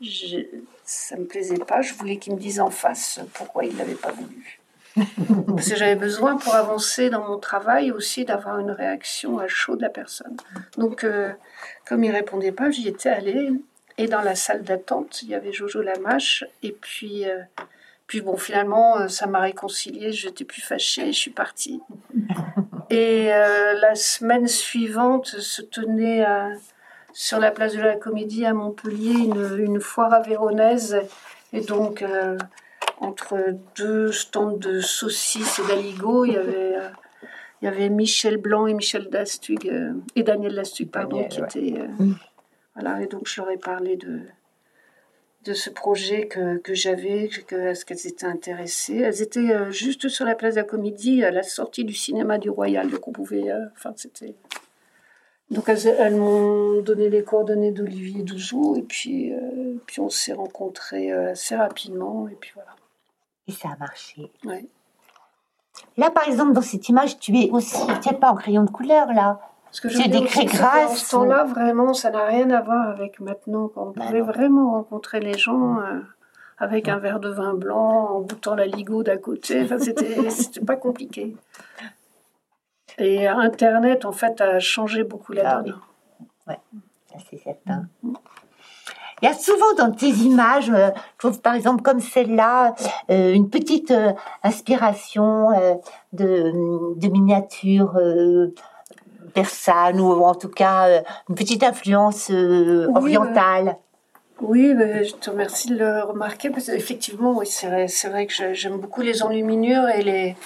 je, ça me plaisait pas. Je voulais qu'il me dise en face pourquoi il l'avait pas voulu. Parce que j'avais besoin pour avancer dans mon travail aussi d'avoir une réaction à chaud de la personne. Donc, euh, comme il répondait pas, j'y étais allée. Et dans la salle d'attente, il y avait Jojo Lamache. Et puis, puis bon, finalement, euh, ça m'a réconciliée, j'étais plus fâchée, je suis partie. Et euh, la semaine suivante se tenait sur la place de la Comédie à Montpellier une, une foire avéronaise. Et donc, euh, entre deux stands de saucisses et d'aligots, il y avait... il y avait Michel Blanc et Michel Dastug, et Daniel Dastug, pardon, qui étaient. voilà, et donc je leur ai parlé de, de ce projet que, que j'avais, que, ce qu'elles étaient intéressées. Elles étaient euh, juste sur la place de la Comédie, à la sortie du cinéma du Royal, donc on pouvait... Euh, enfin, c'était... Donc elles, m'ont donné les coordonnées d'Olivier Douzou, et puis, euh, puis on s'est rencontrés assez rapidement, et puis voilà. Et ça a marché. Là, par exemple, dans cette image, tu es aussi, tu n'es pas en crayon de couleur, là. J'ai des craies grasses. ce temps-là, vraiment, ça n'a rien à voir avec maintenant. Quand on bah pouvait vraiment rencontrer les gens euh, avec un verre de vin blanc, en boutant la ligo d'à côté. Enfin, c'était pas compliqué. Et Internet, en fait, a changé beaucoup la ah donne. Oui, c'est certain. Il y a souvent dans tes images, euh, je trouve par exemple comme celle-là, euh, une petite inspiration de, de miniatures persane ou en tout cas euh, une petite influence euh, orientale. Oui, je te remercie de le remarquer parce qu'effectivement, oui, c'est vrai, vrai, que j'aime beaucoup les enluminures et les,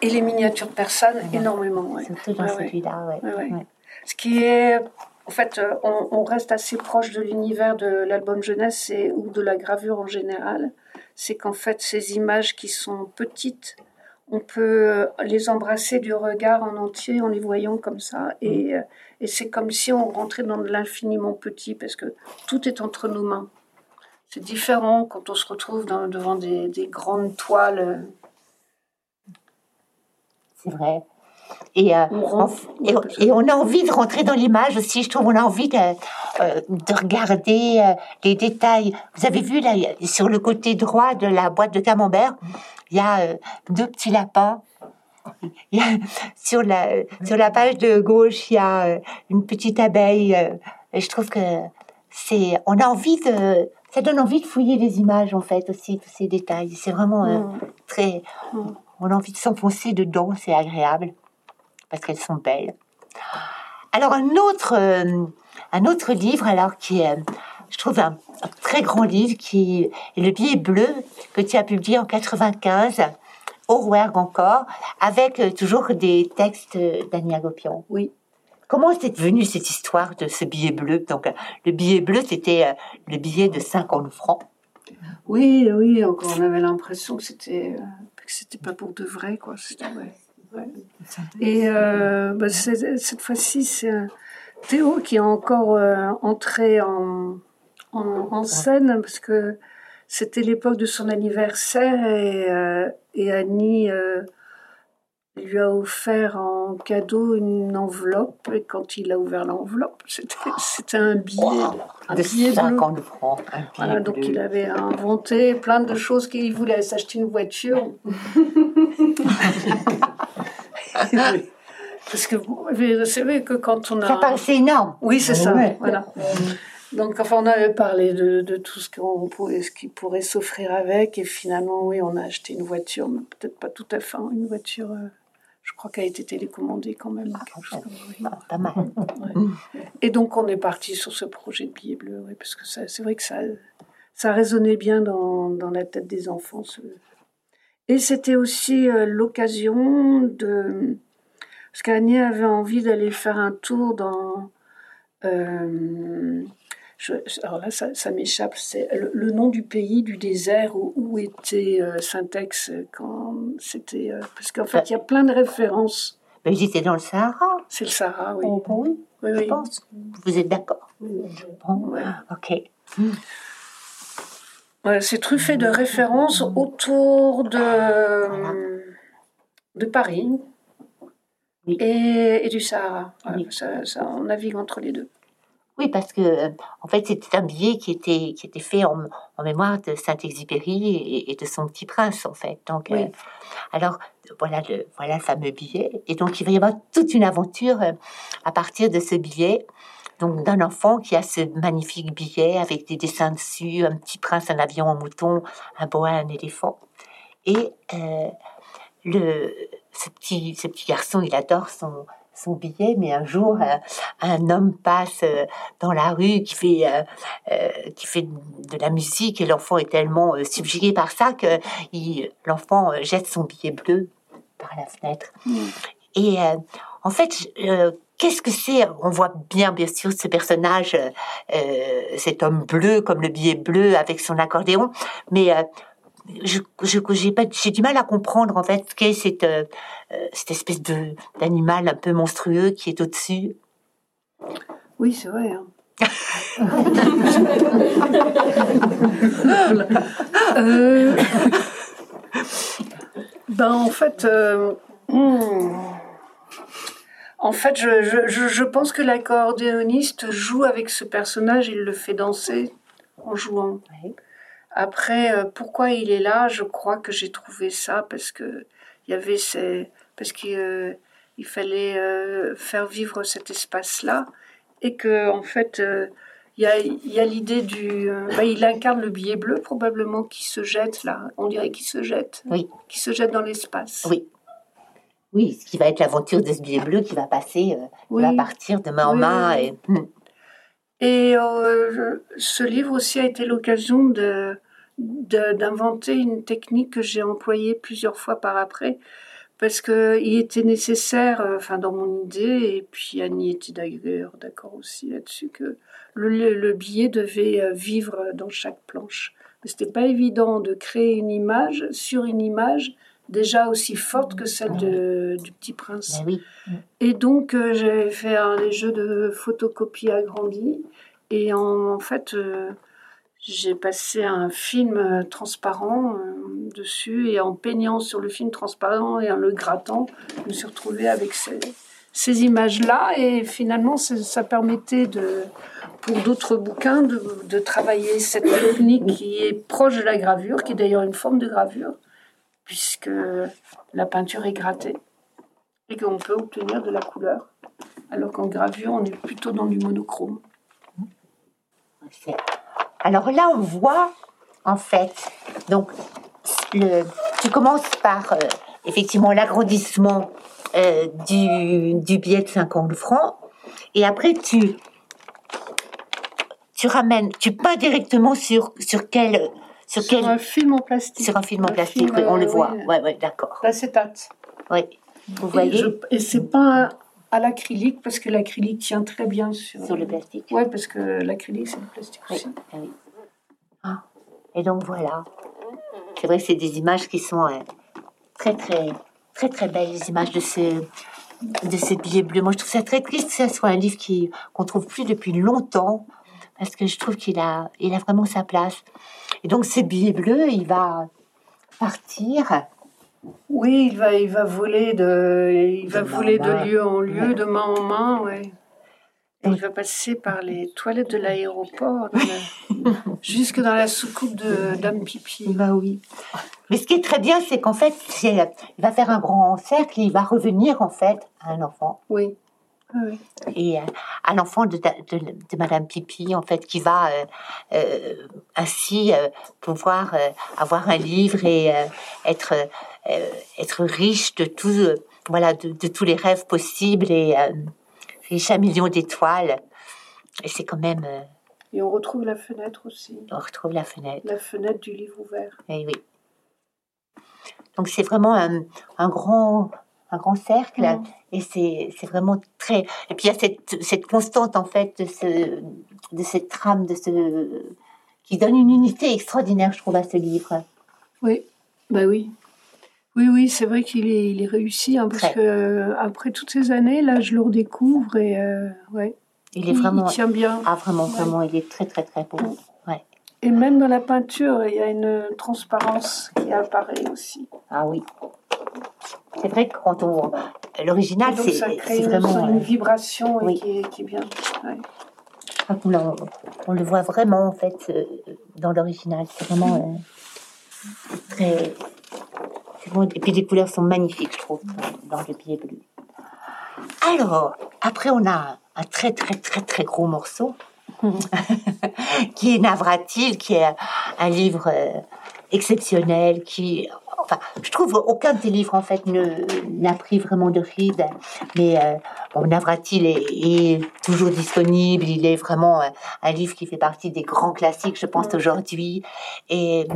et les miniatures persanes énormément. Surtout dans celui-là, Ce qui est, en fait, euh, on, on reste assez proche de l'univers de l'album jeunesse et, ou de la gravure en général. C'est qu'en fait, ces images qui sont petites, on peut euh, les embrasser du regard en entier en les voyant comme ça. Et, mm. euh, et c'est comme si on rentrait dans l'infiniment petit, parce que tout est entre nos mains. C'est différent quand on se retrouve devant des, grandes toiles. C'est vrai. Et, on, et, on a envie de rentrer dans l'image aussi. Je trouve on a envie de, de regarder les détails. Vous avez vu là sur le côté droit de la boîte de camembert, il y a deux petits lapins sur la sur la page de gauche, il y a euh, une petite abeille. Euh, et je trouve que c'est, on a envie de, ça donne envie de fouiller les images en fait aussi tous ces détails. C'est vraiment euh, mm. très, mm. on a envie de s'enfoncer dedans, c'est agréable parce qu'elles sont belles. Alors un autre, un autre livre alors qui est, je trouve un, un, très grand livre qui est Le billet bleu que tu as publié en 95 Orwerg encore, avec euh, toujours des textes d'Ania Gopion. Oui. Comment c'est venu cette histoire de ce billet bleu? Donc, euh, le billet bleu, c'était euh, le billet de 50 francs. Oui, oui, encore on avait l'impression que c'était que c'était pas pour de vrai, quoi. Et bah, cette fois-ci, c'est Théo qui est encore entré en, en, en, scène parce que c'était l'époque de son anniversaire et, euh, et Annie euh, lui a offert en cadeau une enveloppe. Et quand il a ouvert l'enveloppe, c'était un billet. un de billet 50 francs. donc il avait inventé plein de choses qu'il voulait s'acheter une voiture. Parce que vous savez que quand on a. Ça paraissait énorme. Oui, c'est ça. Voilà. Donc, enfin, on avait parlé de, de tout ce, qu'on pourrait, ce qui pourrait s'offrir avec, et finalement, oui, on a acheté une voiture, mais peut-être pas tout à fait, hein, une voiture, euh, je crois qu'elle a été télécommandée quand même. Ah, pas mal. Et donc, on est parti sur ce projet de billet bleu, oui, parce que c'est vrai que ça, ça résonnait bien dans, dans la tête des enfants. Et c'était aussi euh, l'occasion de. Parce qu'Annie avait envie d'aller faire un tour dans. Euh, alors là, ça, m'échappe, c'est le, nom du pays, du désert où, était euh, Saint-Ex quand c'était. Euh, parce qu'en fait, il y a plein de références. Mais j'étais dans le Sahara. C'est le Sahara, oui. Oh, oui, oui, je pense. Vous êtes d'accord Bon, ok. c'est truffé de références autour de, de Paris et, du Sahara. ça, on navigue entre les deux. Oui, parce que euh, en fait, c'était un billet qui était, qui était fait en, mémoire de Saint-Exupéry et, de son petit prince, en fait. Donc, euh, alors, voilà le, voilà fameux billet. Et donc, il va y avoir toute une aventure euh, à partir de ce billet. Donc, d'un enfant qui a ce magnifique billet avec des dessins dessus, un petit prince, un avion en mouton, un boa, un éléphant. Et le, ce, petit, ce petit garçon, il adore son, son billet, mais un jour, euh, un, homme passe euh, dans la rue qui fait, euh, qui fait de la musique et l'enfant est tellement subjugué par ça que l'enfant jette son billet bleu par la fenêtre. Mm. Et en fait, qu'est-ce que c'est? On voit bien, bien sûr, ce personnage, cet homme bleu, comme le billet bleu avec son accordéon, mais je, j'ai du mal à comprendre en fait ce qu'est cette, euh, cette espèce de d'animal un peu monstrueux qui est au-dessus. Oui, c'est vrai. Hein. euh, ben en fait, euh, hmm. en fait, je, je, je pense que l'accordéoniste joue avec ce personnage, il le fait danser en jouant. Après, euh, pourquoi il est là Je crois que j'ai trouvé ça parce que il y avait ces, parce qu'il euh, fallait euh, faire vivre cet espace-là et que en fait il y a, l'idée du, bah, il incarne le billet bleu probablement qui se jette là. On dirait qu'il se jette. Oui. Qui se jette dans l'espace. Oui. Oui, ce qui va être l'aventure de ce billet bleu qui va passer, va partir de main en main. Et... Et euh, ce livre aussi a été l'occasion de, d'inventer une technique que j'ai employée plusieurs fois par après, parce qu'il était nécessaire, euh, enfin dans mon idée, et puis Annie était d'ailleurs d'accord aussi là-dessus, que le, le, billet devait euh, vivre dans chaque planche. Mais c'était pas évident de créer une image sur une image déjà aussi forte que celle de, du Petit Prince. Et donc, euh, j'ai fait un, des jeux de photocopie agrandie. Et en, fait, euh, j'ai passé un film euh, transparent euh, dessus et en peignant sur le film transparent et en le grattant, je me suis retrouvée avec ces, images-là et finalement ça permettait de, pour d'autres bouquins de, travailler cette technique qui est proche de la gravure, qui est d'ailleurs une forme de gravure, puisque la peinture est grattée et qu'on peut obtenir de la couleur, alors qu'en gravure on est plutôt dans du monochrome. Alors là, on voit, en fait, donc, le, tu commences par, euh, effectivement, l'agrandissement euh, du, du, billet de 50 francs, et après, tu, tu ramènes, tu peins directement sur, sur quel... Sur, sur un film en plastique. Sur un film en plastique, on le voit. Oui, ouais, ouais, d'accord. L'acétate. Oui. Vous voyez. Et, et c'est pas à l'acrylique parce que l'acrylique tient très bien sur, sur le plastique. Oui, parce que l'acrylique c'est le plastique aussi. Ah oui. Ah. Et donc voilà. C'est vrai que c'est des images qui sont euh, très très très très belles, les images de ce de ces billets bleus. Moi, je trouve ça très triste que ce soit un livre qui qu'on trouve plus depuis longtemps parce que je trouve qu'il a il a vraiment sa place. Et donc ces billets bleus, il va partir oui, il va, il va voler de, il va voler de lieu en lieu, de main en main, ouais. il va passer par les toilettes de l'aéroport, jusque dans la soucoupe de Dame Pipi. Bah oui. Mais ce qui est très bien, c'est qu'en fait, il va faire un grand cercle et il va revenir en fait à un enfant. Oui. Oui. Et euh, à l'enfant de, de, de, Madame Pipi, en fait, qui va euh, euh, ainsi euh, pouvoir avoir un livre et être être riche de tout, voilà, de, de, tous les rêves possibles et riche à millions d'étoiles. Et c'est quand même. et on retrouve la fenêtre aussi. On retrouve la fenêtre. La fenêtre du livre ouvert. Et eh oui. Donc c'est vraiment un, un grand un grand cercle mmh. et c'est vraiment très et puis il y a cette, cette constante en fait de ce de cette trame de ce qui donne une unité extraordinaire je trouve à ce livre oui bah oui oui oui c'est vrai qu'il est il est réussi hein, parce que euh, après toutes ces années là je le redécouvre et euh, ouais il est vraiment il tient bien ah vraiment ouais. vraiment il est très très très beau ouais et même dans la peinture il y a une transparence qui apparaît aussi ah oui c'est vrai que quand on. L'original, c'est vraiment. une vibration oui. qui, est, qui, est, bien. Ouais. On, on, le voit vraiment, en fait, euh, dans l'original. C'est vraiment euh, très. Et puis les couleurs sont magnifiques, je trouve, dans le billet bleu. Alors, après, on a un très, très, très, très gros morceau, qui est Navratil, qui est un livre euh, exceptionnel, qui Enfin, je trouve aucun de tes livres en fait n'a pris vraiment de ride, mais euh, Navratil est, toujours disponible. Il est vraiment un, un, livre qui fait partie des grands classiques, je pense aujourd'hui. Et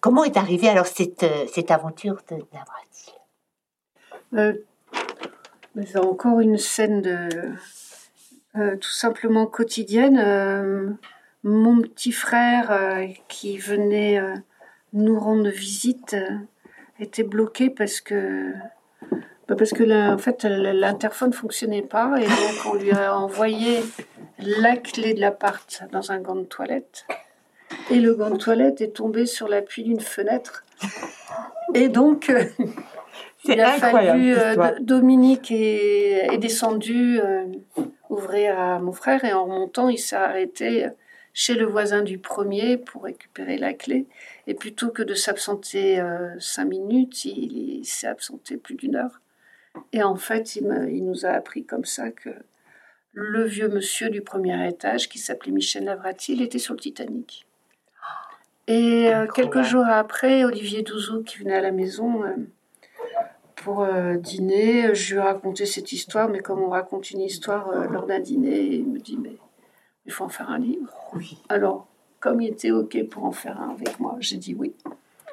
comment est arrivée alors cette cette aventure de Navratil? Euh, C'est encore une scène de euh, tout simplement quotidienne. Euh, mon petit frère euh, qui venait nous rendre visite était bloqué parce que bah parce que la, en fait l'interphone fonctionnait pas et donc on lui a envoyé la clé de l'appart dans un gant de toilette. Et le gant de toilette est tombé sur l'appui d'une fenêtre. Et donc euh, il a fallu euh, Dominique est, est descendu euh, ouvrir à mon frère et en remontant il s'est arrêté chez le voisin du premier pour récupérer la clé. Et plutôt que de s'absenter euh, cinq minutes, il, il s'est absenté plus d'une heure. Et en fait, il, me, il, nous a appris comme ça que le vieux monsieur du premier étage, qui s'appelait Michel Lavratil, était sur le Titanic. Et euh, quelques jours après, Olivier Douzou, qui venait à la maison euh, pour euh, dîner, je lui ai raconté cette histoire, mais comme on raconte une histoire lors d'un dîner, il me dit, mais il faut en faire un livre. Oui. Alors, comme il était OK pour en faire un avec moi, j'ai dit oui.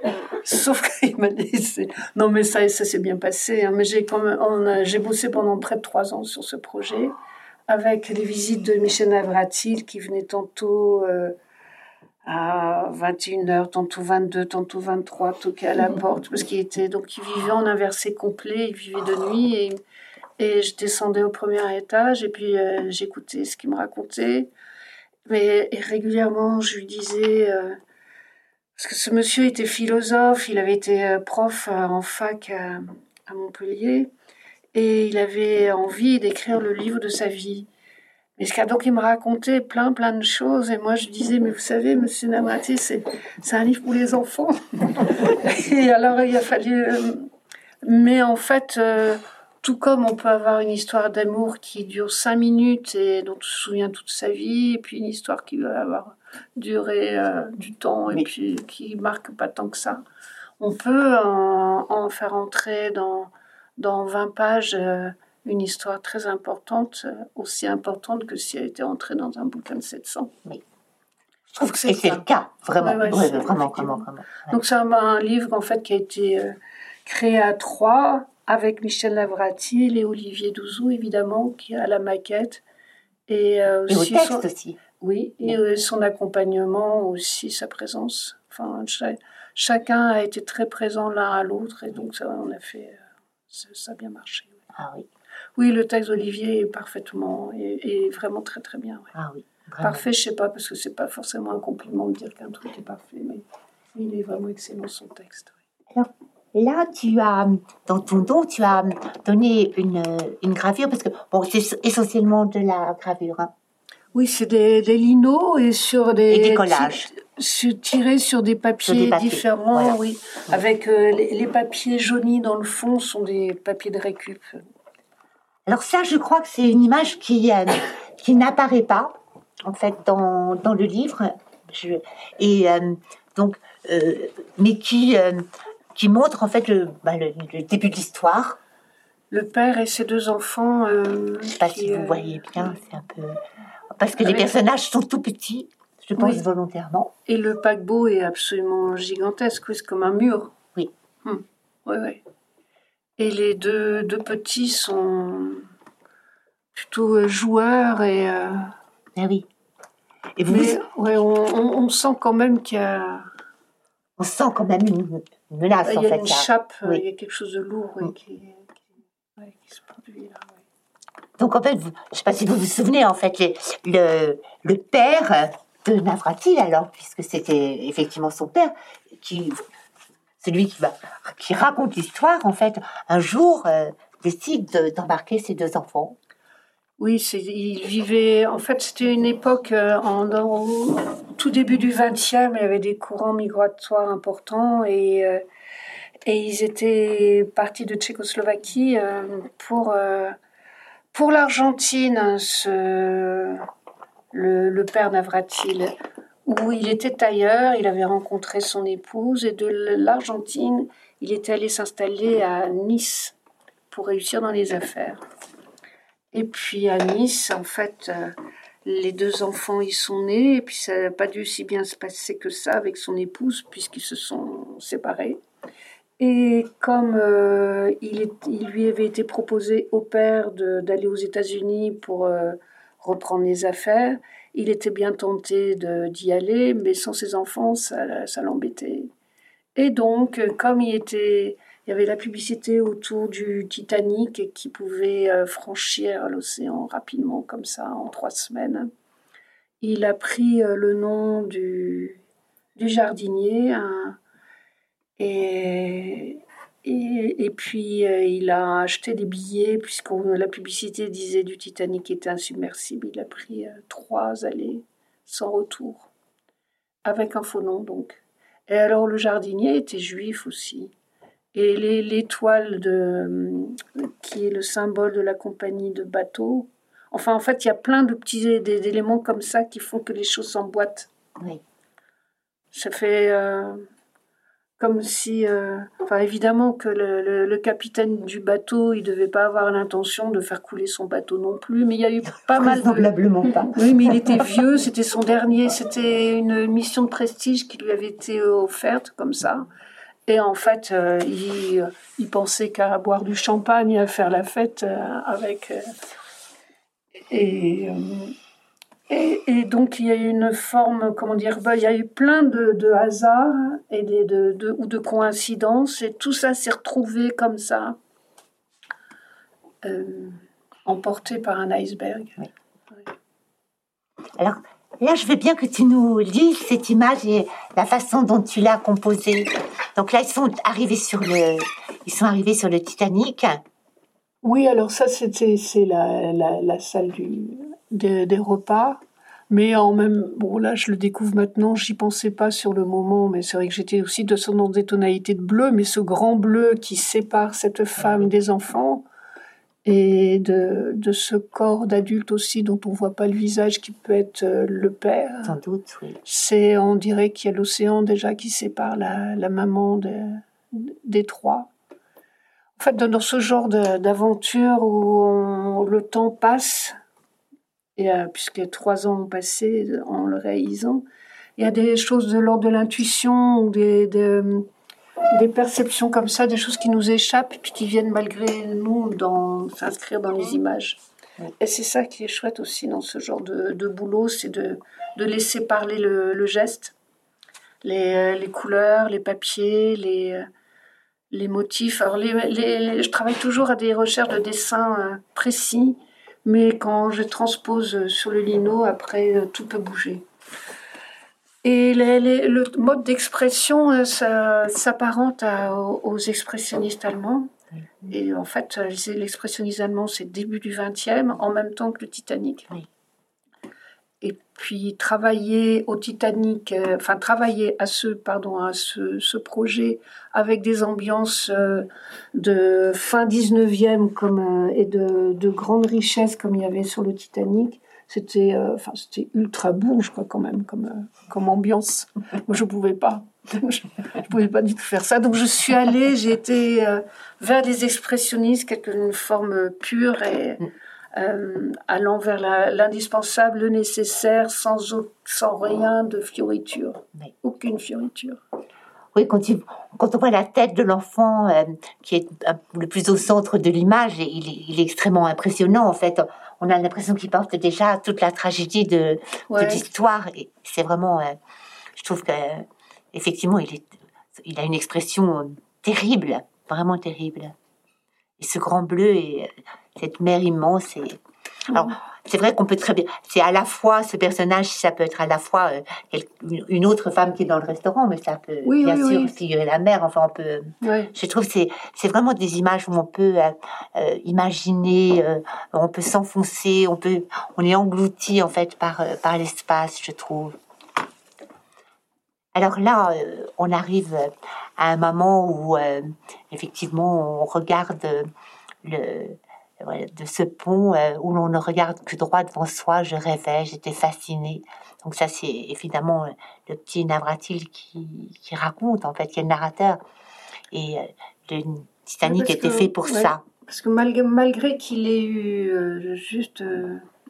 Sauf qu'il m'a dit, non mais ça, ça s'est bien passé. Hein. Mais j'ai j'ai bossé pendant près de trois ans sur ce projet, avec les visites de Michel Navratil qui venait tantôt euh, à 21h, tantôt 22, tantôt 23, toquer à la porte, parce qu'il était donc il vivait en inversé complet, il vivait de nuit et, et je descendais au premier étage et puis euh, j'écoutais ce qu'il me racontait Mais régulièrement, je lui disais, euh, parce que ce monsieur était philosophe, il avait été euh, prof euh, en fac à, Montpellier, et il avait envie d'écrire le livre de sa vie. Mais donc il me racontait plein plein de choses et moi je disais mais vous savez Monsieur Namati c'est c'est un livre pour les enfants et alors il a fallu mais en fait tout comme on peut avoir une histoire d'amour qui dure cinq minutes et dont on se souvient toute sa vie, et puis une histoire qui va avoir duré euh, du temps et puis qui marque pas tant que ça. On peut en, faire entrer dans, dans 20 pages euh, une histoire très importante, euh, aussi importante que si elle était entrée dans un bouquin de 700. Oui. Je trouve que c'est le cas, vraiment, vraiment, vraiment, Donc c'est un, livre en fait qui a été créé à trois avec Michel Lavratil et Olivier Douzou, évidemment, qui a la maquette. Et, euh, aussi, au texte aussi. Oui, et euh, son accompagnement aussi, sa présence. Enfin, chacun a été très présent l'un à l'autre, et donc ça, on a fait, euh, ça, a bien marché. Ah oui. Oui, le texte d'Olivier est parfaitement, et, vraiment très très bien. Ah oui. Parfait, je sais pas, parce que c'est pas forcément un compliment de dire qu'un truc est parfait, mais il est vraiment excellent son texte. Là, tu as, dans ton don, tu as donné une, une gravure, parce que bon, c'est essentiellement de la gravure. Hein. Oui, c'est des, des linos et sur des, et des collages. Tirés sur des papiers, différents, oui. Avec euh, les, papiers jaunis dans le fond sont des papiers de récup. Alors ça, je crois que c'est une image qui, euh, qui n'apparaît pas, en fait, dans, dans le livre. Je, et euh, donc, mais qui qui montre en fait bah, le, le, début de l'histoire. Le père et ses deux enfants. Euh, je sais pas si vous euh, voyez bien, c'est un peu. Parce que les personnages sont tout petits, je pense volontairement. Et le paquebot est absolument gigantesque, c'est comme un mur. Oui. Oui, oui. Et les deux, deux petits sont plutôt euh, joueurs et. Euh... Ah oui. Et vous. Mais, ouais, on, on, on, sent quand même qu'il y a. On sent quand même une, menace. Il y a une chape, il y a quelque chose de lourd mm. qui, se produit là. Donc en fait, je ne sais pas si vous vous souvenez, en fait, le, le père de Navratil, alors, puisque c'était effectivement son père, qui, celui qui, va, qui raconte l'histoire, en fait, un jour euh, décide d'embarquer ses deux enfants. Oui, il vivait. En fait, c'était une époque euh, en, tout début du XXe. Il y avait des courants migratoires importants et euh, ils étaient partis de Tchécoslovaquie euh, pour pour l'Argentine. Ce le, le père Navratil où il était ailleurs, il avait rencontré son épouse et de l'Argentine, il était allé s'installer à Nice pour réussir dans les affaires. Et puis à Nice, en fait, euh, les deux enfants y sont nés, et puis ça n'a pas dû si bien se passer que ça avec son épouse, puisqu'ils se sont séparés. Et comme euh, il, lui avait été proposé au père d'aller aux États-Unis pour euh, reprendre les affaires, il était bien tenté d'y aller, mais sans ses enfants, ça l'embêtait. Et donc, comme il était il y avait la publicité autour du Titanic qui pouvait euh, franchir l'océan rapidement comme ça en trois semaines. Il a pris euh, le nom du, du jardinier hein, et, et, puis euh, il a acheté des billets puisque la publicité disait du Titanic était insubmersible. Il a pris trois allées sans retour avec un faux nom donc. Et alors le jardinier était juif aussi. Et l'étoile de, qui est le symbole de la compagnie de bateaux. Enfin, en fait, il y a plein de petits éléments comme ça qui font que les choses s'emboîtent. Oui. Ça fait euh, comme si, euh, enfin, évidemment que le, le, capitaine du bateau, il devait pas avoir l'intention de faire couler son bateau non plus, mais il y a eu pas mal de. pas. Oui, mais il était vieux, c'était son dernier, c'était une mission de prestige qui lui avait été offerte comme ça. Et en fait, euh, il, il, pensait qu'à boire du champagne, à faire la fête euh, avec. Euh, et, et, donc, il y a eu une forme, comment dire, bah, il y a eu plein de, de hasards et de, de, ou de coïncidences, et tout ça s'est retrouvé comme ça, emporté par un iceberg. Alors, là, je veux bien que tu nous lises cette image et la façon dont tu l'as composée. Donc là, ils sont arrivés sur le, ils sont arrivés sur le Titanic. Oui, alors ça, c'était c'est la, la, salle du, des repas. Mais en même, bon là je le découvre maintenant, j'y pensais pas sur le moment, mais c'est vrai que j'étais aussi de dans des tonalités de bleu, mais ce grand bleu qui sépare cette femme des enfants et de, de ce corps d'adulte aussi dont on voit pas le visage qui peut être euh, le père. Sans doute, oui. C'est, on dirait qu'il y a l'océan déjà qui sépare la, la maman des trois. En fait, dans ce genre d'aventure où le temps passe, et euh, puisque trois ans ont passé en le réalisant, il y a des choses de l'ordre de l'intuition, des, des, des, perceptions comme ça, des choses qui nous échappent et puis qui viennent malgré nous s'inscrire dans les images. Et c'est ça qui est chouette aussi dans ce genre de, boulot, c'est de, laisser parler le, geste, les, les, couleurs, les papiers, les, les motifs. Alors je travaille toujours à des recherches de dessins euh, précis mais quand je transpose sur le lino, après, euh, tout peut bouger. Et le mode d'expression euh, s'apparente aux expressionnistes allemands. Et en fait, l'expressionnisme allemand, c'est début du XXe, en même temps que le Titanic. Et puis travailler au Titanic, euh, enfin travailler à ce, pardon, à ce, ce projet avec des ambiances euh, de fin 19e comme, euh, et de, de grande richesse comme il y avait sur le Titanic, c'était enfin c'était ultra beau, je crois quand même comme, comme ambiance. Moi, je pouvais pas. je, ne pouvais pas du tout faire ça. Donc je suis allée, j'ai été vers des expressionnistes, quelque une forme pure et euh, allant vers l'indispensable, le nécessaire, sans, sans rien de fioriture, aucune fioriture. Oui, quand, quand, on voit la tête de l'enfant euh, qui est le plus au centre de l'image, il, il, est extrêmement impressionnant en fait. On a l'impression qu'il porte déjà toute la tragédie de, l'histoire. Et c'est vraiment, euh, je trouve que effectivement, il, est, il a une expression euh, terrible, vraiment terrible. Et ce grand bleu et cette mer immense. Et... Alors, c'est vrai qu'on peut très bien. C'est à la fois ce personnage, ça peut être à la fois euh, une autre femme qui est dans le restaurant, mais ça peut bien sûr figurer la mer. Enfin, on peut. Je trouve c'est c'est vraiment des images où on peut euh, euh, imaginer, on peut s'enfoncer, on peut, on est englouti en fait par par l'espace, je trouve. Alors là, on arrive à un moment où effectivement on regarde le de ce pont euh, où l'on ne regarde que droit devant soi, je rêvais, j'étais fascinée. Donc ça, c'est évidemment euh, le petit Navratil qui, qui, raconte, en fait, qui est le narrateur. Et euh, le Titanic était fait pour ça. Parce que malgré, malgré qu'il ait eu juste...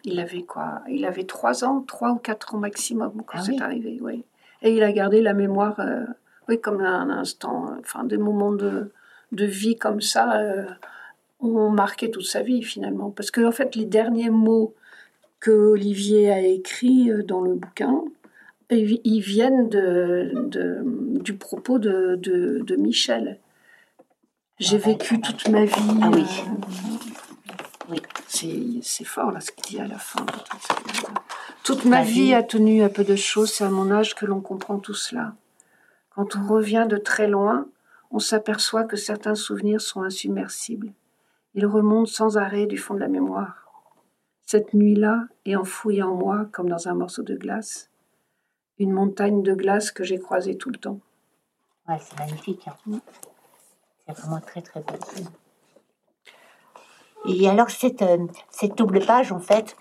il avait quoi Il avait trois ans, trois ou quatre ans maximum quand ah c'est arrivé, oui. Et il a gardé la mémoire, oui, comme un instant, enfin, des moments de, de vie comme ça ont marqué toute sa vie finalement. Parce que en fait, les derniers mots que Olivier a écrits euh, dans le bouquin, ils viennent de, du propos de, de, Michel. J'ai vécu toute ma vie. Ah oui. Euh, oui. C'est fort là ce qu'il dit à la fin. Toute ma vie a tenu à peu de choses, c'est à mon âge que l'on comprend tout cela. Quand on revient de très loin, on s'aperçoit que certains souvenirs sont insubmersibles. Il remonte sans arrêt du fond de la mémoire. Cette nuit-là est enfouie en moi comme dans un morceau de glace, une montagne de glace que j'ai croisée tout le temps. Ouais, c'est magnifique. Hein. Mm. C'est vraiment très très beau. Et alors cette, euh, cette double page, en fait,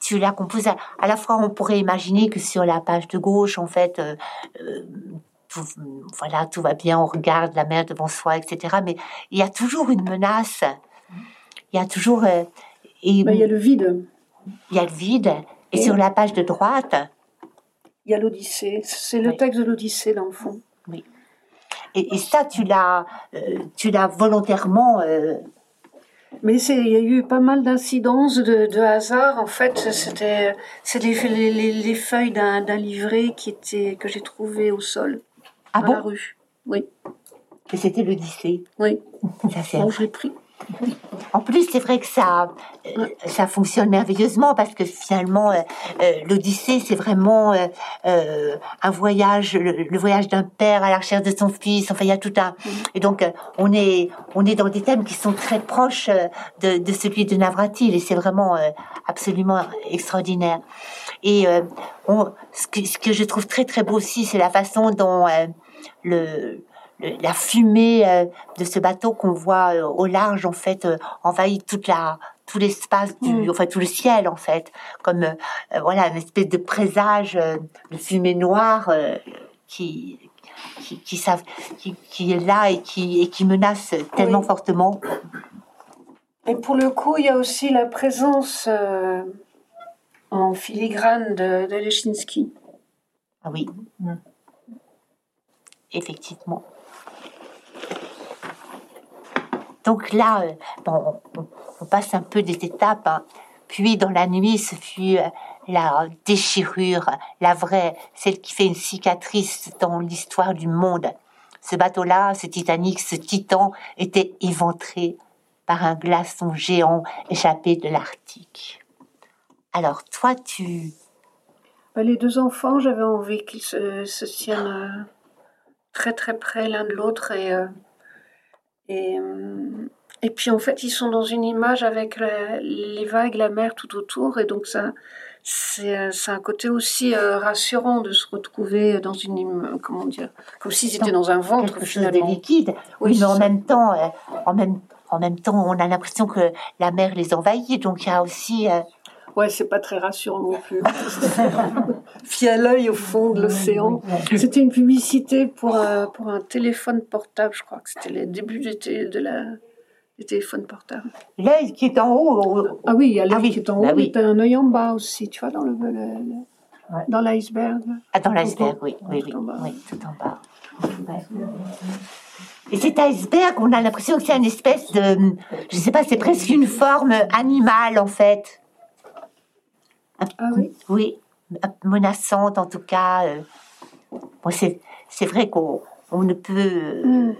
tu la composes à, la fois, on pourrait imaginer que sur la page de gauche, en fait, euh, euh, tout, voilà, tout va bien, on regarde la mer devant soi, etc. Mais il y a toujours une menace il y a toujours. Euh, et, ben, il y a le vide. Il y a le vide. Et, sur la page de droite. Il y a l'Odyssée. C'est le texte de l'Odyssée, dans le fond. Oui. Et, ça, tu l'as, euh, tu l'as volontairement. Euh, mais il y a eu pas mal d'incidences, de, de, hasard. En fait, c'était c'est les, les, les, feuilles d'un, livret qui était, que j'ai trouvé au sol, ah dans la rue. Oui. Et c'était l'Odyssée? Oui. Ça, c'est... je l'ai pris. En plus, c'est vrai que ça, euh, ça fonctionne merveilleusement parce que finalement, euh, euh, l'Odyssée, c'est vraiment un voyage, le, voyage d'un père à la recherche de son fils. Enfin, il y a tout un. Et donc, on est, on est dans des thèmes qui sont très proches de, de celui de Navratil et c'est vraiment absolument extraordinaire. Et on, ce, que, ce que je trouve très très beau aussi, c'est la façon dont le la fumée euh, de ce bateau qu'on voit euh, au large en fait euh, envahit toute la tout l'espace du mm. enfin tout le ciel en fait comme voilà une espèce de présage de fumée noire qui qui, qui, qui, qui, est là et qui, et qui menace tellement fortement. Et pour le coup, il y a aussi la présence en filigrane de, de. Ah oui, mm. effectivement. Donc là, euh, bon, on, passe un peu des étapes. Hein. Puis dans la nuit, ce fut euh, la déchirure, la vraie, celle qui fait une cicatrice dans l'histoire du monde. Ce bateau-là, ce Titanic, ce Titan, était éventré par un glaçon géant échappé de l'Arctique. Alors toi, tu... Bah, les deux enfants, j'avais envie qu'ils se, tiennent euh, très très près l'un de l'autre et et, euh, et puis en fait, ils sont dans une image avec les vagues, la mer tout autour. Et donc ça, c'est un côté aussi euh, rassurant de se retrouver dans une, comment dire, comme s'ils étaient dans un ventre quelque finalement. Chose de liquide. Oui, mais en même temps, euh, en même en même temps, on a l'impression que la mer les envahit. Donc il y a aussi Ouais, c'est pas très rassurant non plus. Fier l'œil au fond de l'océan. C'était une publicité pour, euh, pour un téléphone portable, je crois que c'était le début de la, des téléphones portables. L'œil qui est en haut. Ah oui, il y a l'œil ah qui est en haut, bah un œil en bas aussi, tu vois, dans le, dans l'iceberg. Ah, dans l'iceberg, oui, oui, oui, oui, tout en bas. Et cet iceberg, on a l'impression que c'est une espèce de, je sais pas, c'est presque une forme animale en fait. Ah oui? Oui, menaçante en tout cas. Euh. Bon, c'est, vrai qu'on on ne peut. Hmm.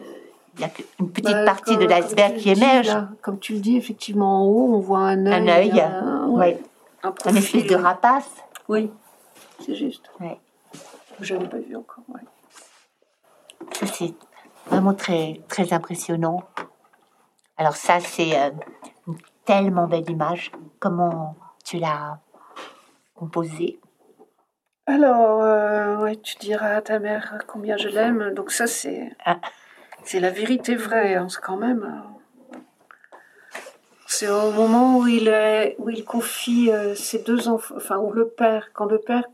Il n'y a qu'une petite bah, partie de l'iceberg qui émerge. comme tu le dis, effectivement, en haut, on voit un œil. Un œil, un, ouais. un, espèce de rapace. Oui, c'est juste. Ouais. Je n'avais pas vu encore. Ouais. Ça, c'est vraiment très, très impressionnant. Alors, ça, c'est euh, une tellement belle image. Comment tu l'as Alors, euh, ouais, tu diras à ta mère combien je l'aime. Donc ça, c'est ah. c'est la vérité vraie, hein, c'est quand même. Euh, c'est au moment où il, est, où il confie euh, ses deux enfants, enfin, où le père, quand le père,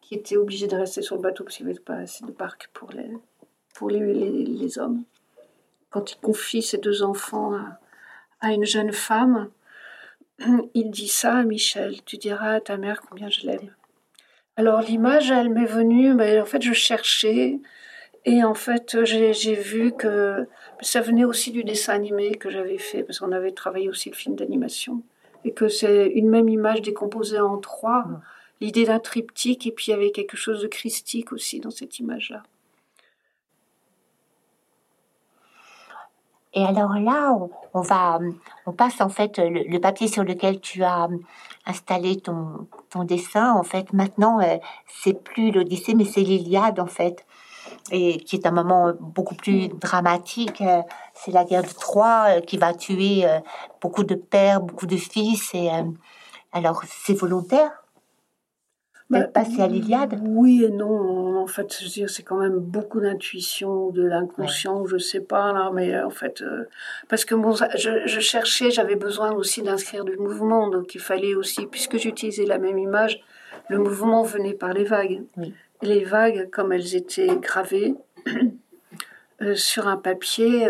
qui était obligé de rester sur le bateau parce qu'il n'y avait pas assez de parc pour les, pour les, les, hommes, quand il confie ses deux enfants à une jeune femme, il dit ça à Michel, tu diras à ta mère combien je l'aime. Alors l'image, elle m'est venue, mais en fait je cherchais et en fait j'ai vu que ça venait aussi du dessin animé que j'avais fait parce qu'on avait travaillé aussi le film d'animation et que c'est une même image décomposée en trois, l'idée d'un triptyque et puis il y avait quelque chose de christique aussi dans cette image-là. Et alors là, on, va, on passe en fait le, papier sur lequel tu as installé ton, ton dessin. En fait, maintenant, euh, c'est plus l'Odyssée, mais c'est l'Iliade en fait, et qui est un moment beaucoup plus dramatique. Euh, c'est la guerre de Troie euh, qui va tuer beaucoup de pères, beaucoup de fils. Et alors, c'est volontaire bah, passer à l'Iliade? Oui et non. En fait, c'est quand même beaucoup d'intuition, de l'inconscient, je sais pas là, mais euh, en fait, euh, parce que bon, je, je cherchais, j'avais besoin aussi d'inscrire du mouvement, donc il fallait aussi, puisque j'utilisais la même image, le mouvement venait par les vagues. les vagues, comme elles étaient gravées euh, sur un papier.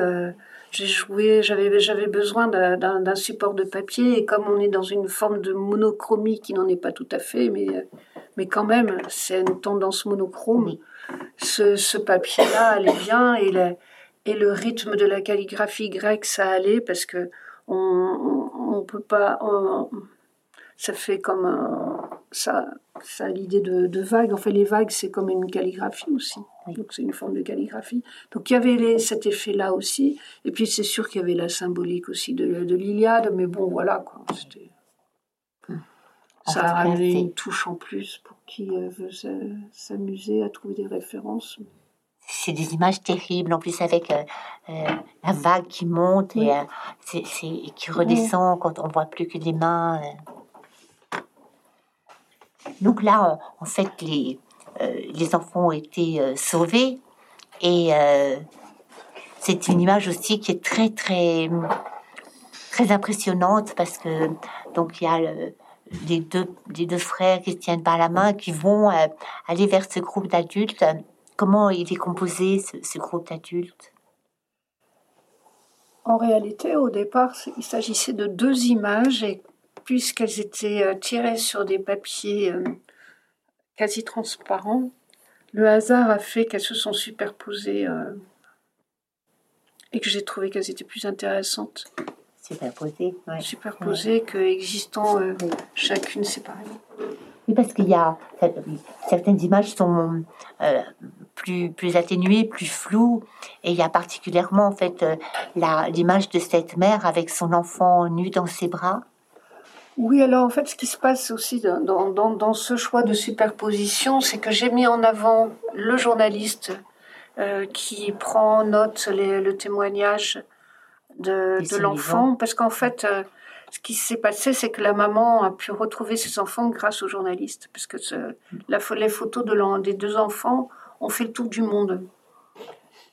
J'ai joué, j'avais, j'avais besoin d'un support de papier et comme on est dans une forme de monochromie qui n'en est pas tout à fait, mais mais quand même, c'est une tendance monochrome. Ce, papier-là allait bien et, et le rythme de la calligraphie grecque, ça allait parce que on, on, peut pas. ça fait comme ça, ça a l'idée de, de vagues. En fait, les vagues, c'est comme une calligraphie aussi. Donc c'est une forme de calligraphie. Donc il y avait cet effet-là aussi. Et puis c'est sûr qu'il y avait la symbolique aussi de, de l'Iliade, mais bon voilà quoi. Ça a ramené une touche en plus pour qui euh, veut s'amuser à trouver des références. C'est des images terribles, en plus avec euh, euh, la vague qui monte et, qui redescend quand on voit plus que des mains. Donc là, en fait, les, les enfants ont été sauvés et c'est une image aussi qui est très très très impressionnante parce que donc il y a le, les deux, les deux frères qui se tiennent par la main, qui vont euh, aller vers ce groupe d'adultes. Comment il est composé, ce, groupe d'adultes? En réalité, au départ, il s'agissait de deux images, et puisqu'elles étaient euh, tirées sur des papiers euh, quasi transparents, le hasard a fait qu'elles se sont superposées et que j'ai trouvé qu'elles étaient plus intéressantes superposées. Ouais. Superposées que existant euh, chacune séparément. Oui, parce qu'il y a certaines images sont euh, plus plus atténuées, plus floues, et il y a particulièrement en fait euh, l'image de cette mère avec son enfant nu dans ses bras. Oui, alors en fait, ce qui se passe aussi dans, dans, dans ce choix de superposition, c'est que j'ai mis en avant le journaliste qui prend en note le témoignage de, l'enfant, parce qu'en fait, euh, ce qui s'est passé, c'est que la maman a pu retrouver ses enfants grâce aux journalistes, parce que la, les photos de des deux enfants ont fait le tour du monde.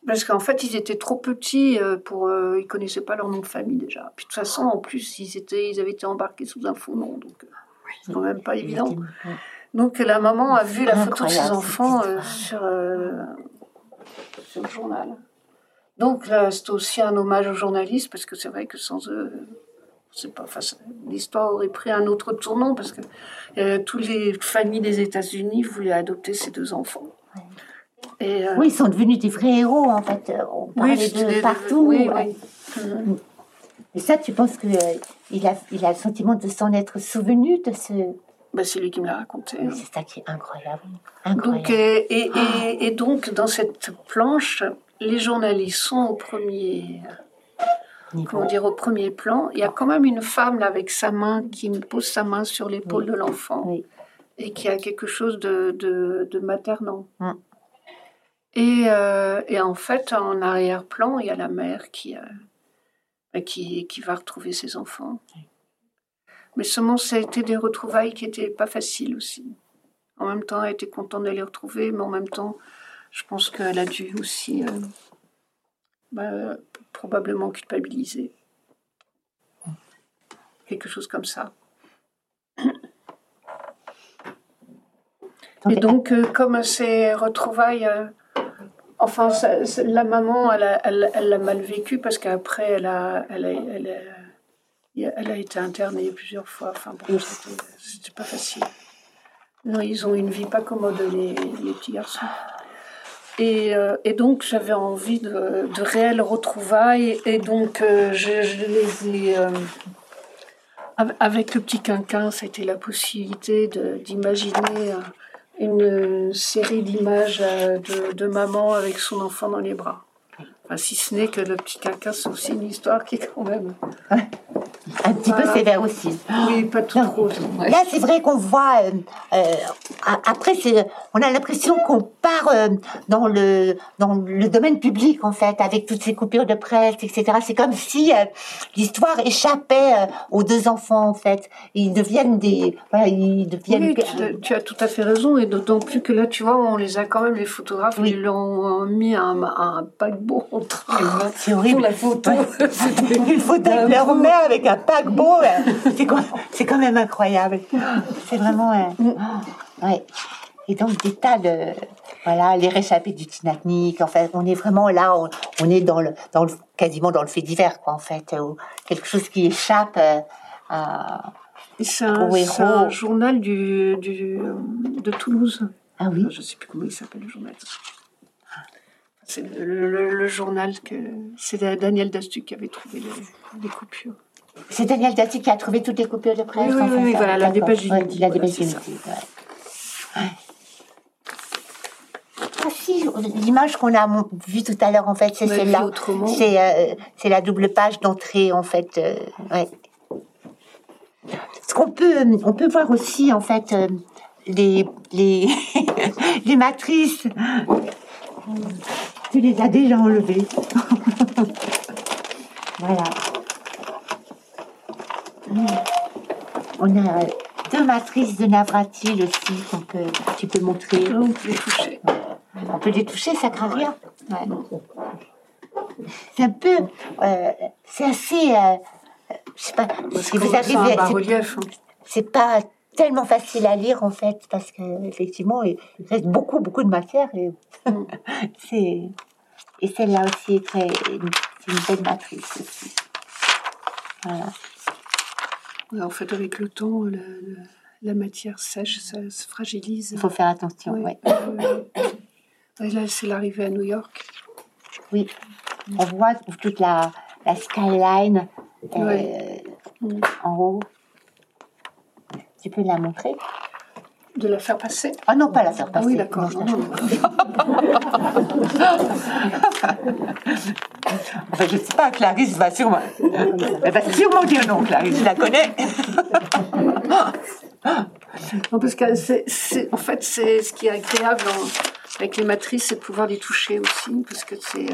Parce qu'en fait, ils étaient trop petits euh, pour. Euh, ils connaissaient pas leur nom de famille déjà. Puis de toute façon, en plus, ils, étaient, ils avaient été embarqués sous un faux nom, donc c'est quand même pas évident. Donc la maman a vu la photo de ses enfants sur, sur le journal. Donc là, c'est aussi un hommage aux journalistes, parce que c'est vrai que sans eux, c'est pas l'histoire aurait pris un autre tournant, parce que euh, toutes les familles des États-Unis voulaient adopter ces deux enfants. Et, euh, oui, ils sont devenus des vrais héros, en fait. On parlait de partout. Oui, Et ça, tu penses qu'il euh, il a, il a le sentiment de s'en être souvenu de ce... Bah, c'est lui qui me l'a raconté. C'est ça qui est incroyable. Donc, et, et, donc, dans cette planche, les journalistes sont au premier, comment dire, au premier plan. Il y a quand même une femme là avec sa main qui pose sa main sur l'épaule de l'enfant et qui a quelque chose de, de, maternant. Euh, et, en fait, en arrière-plan, il y a la mère qui, euh, qui, qui, va retrouver ses enfants. Mais seulement, ça a été des retrouvailles qui n'étaient pas faciles aussi. En même temps, elle était contente de les retrouver, mais en même temps, je pense qu'elle a dû aussi euh, bah, probablement culpabiliser. Quelque chose comme ça. Et donc, comme ces retrouvailles, enfin, la maman, elle l'a mal vécu parce qu'après, elle a, elle, a, elle, a, été internée plusieurs fois. Enfin, bon, c'était pas facile. Non, ils ont une vie pas commode, les, les petits garçons. Euh, et, donc j'avais envie de, de, réelles retrouvailles et donc euh, je, les ai... Euh, avec le petit quinquin, c'était la possibilité d'imaginer une série d'images de, de, maman avec son enfant dans les bras. Enfin, si ce n'est que le petit quinquin, c'est aussi une histoire qui est quand même un petit peu sévère aussi. Oui, pas trop. Là, c'est vrai qu'on voit. Euh, euh, après, on a l'impression qu'on part euh, dans le dans le domaine public en fait, avec toutes ces coupures de presse, etc. C'est comme si l'histoire échappait aux deux enfants en fait. Ils deviennent des. Voilà, ils deviennent. Oui, tu, as tout à fait raison, et d'autant plus que là, tu vois, on les a quand même les photographes, ils l'ont mis un, un paquebot entre. C'est horrible. Pour la photo. Une photo avec leur mère avec un paquebot, c'est quand même incroyable. C'est vraiment. ouais. Et donc des tas de voilà les réchappés du Titanic. En fait, on est vraiment là, on, est dans le dans le quasiment dans le fait divers quoi en fait, quelque chose qui échappe euh, à. C'est un, journal du, du, de Toulouse. Ah oui. je sais plus comment il s'appelle le journal. C'est le, journal que c'est Daniel Dastu qui avait trouvé les coupures. C'est Daniel Dati qui a trouvé toutes les coupures de presse. Oui, oui, oui voilà, la dépêche du La dépêche du si, l'image qu'on a vue tout à l'heure, en fait, c'est celle-là. C'est euh, c'est la double page d'entrée, en fait. Euh, ouais. Ce qu'on peut, on peut voir aussi, en fait, euh, les, les, les matrices. Tu les as déjà enlevées. voilà. On a deux matrices de Navratil aussi qu'on peut, tu peux montrer. On peut les toucher. On peut les toucher, ça craint rien. C'est un peu, euh, c'est assez, euh, je sais pas, si vous arrivez. Hein. C'est pas tellement facile à lire en fait parce que effectivement il reste beaucoup beaucoup de matière et mm. c'est et celle-là aussi est très c'est une belle matrice aussi. Voilà en fait, avec le temps, la, matière sèche, ça se fragilise. Il faut faire attention, oui. là, c'est l'arrivée à New York. Oui, on voit toute la, skyline euh, en haut. Tu peux la montrer? De la faire passer Ah non, pas la faire passer. Ah oui, d'accord. enfin, je ne sais pas, Clarisse va sûrement... Elle va sûrement dire non, Clarisse, je la connais. non, parce que c'est, en fait, c'est ce qui est agréable avec les matrices, c'est de pouvoir les toucher aussi, parce que c'est,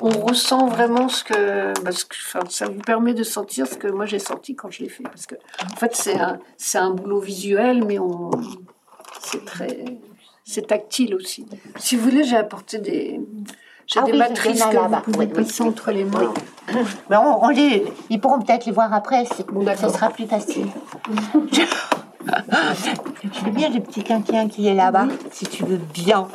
on ressent vraiment ce que, parce que enfin, ça vous permet de sentir ce que moi j'ai senti quand je l'ai fait, parce que en fait c'est un, c'est un boulot visuel, mais on, c'est très, c'est tactile aussi. Si vous voulez, j'ai apporté des, j'ai ah des matrices que vous pouvez passer entre les mains. Mais on, les, ils pourront peut-être les voir après. Bon, ça sera plus facile. je veux bien le petit quinquin qui est là-bas, si tu veux bien.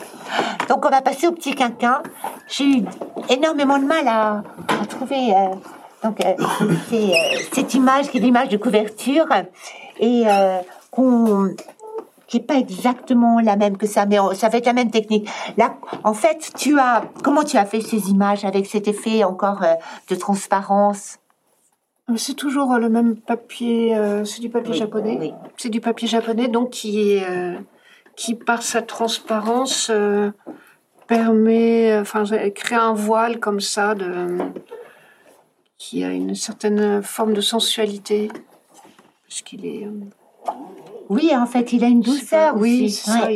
Donc on va passer au petit quinquin. J'ai eu énormément de mal à, à trouver. Euh, donc euh, c'est euh, cette image qui est l'image de couverture et qu'on qui est pas exactement la même que ça, mais ça va être la même technique. Là, en fait, tu as comment tu as fait ces images avec cet effet encore euh, de transparence? Euh, C'est toujours euh, le même papier. c'est du papier japonais. C'est du papier japonais, donc qui est qui par sa transparence permet, enfin, crée un voile comme ça de qui a une certaine forme de sensualité parce qu'il est oui, en fait, il a une douceur. oui, ça,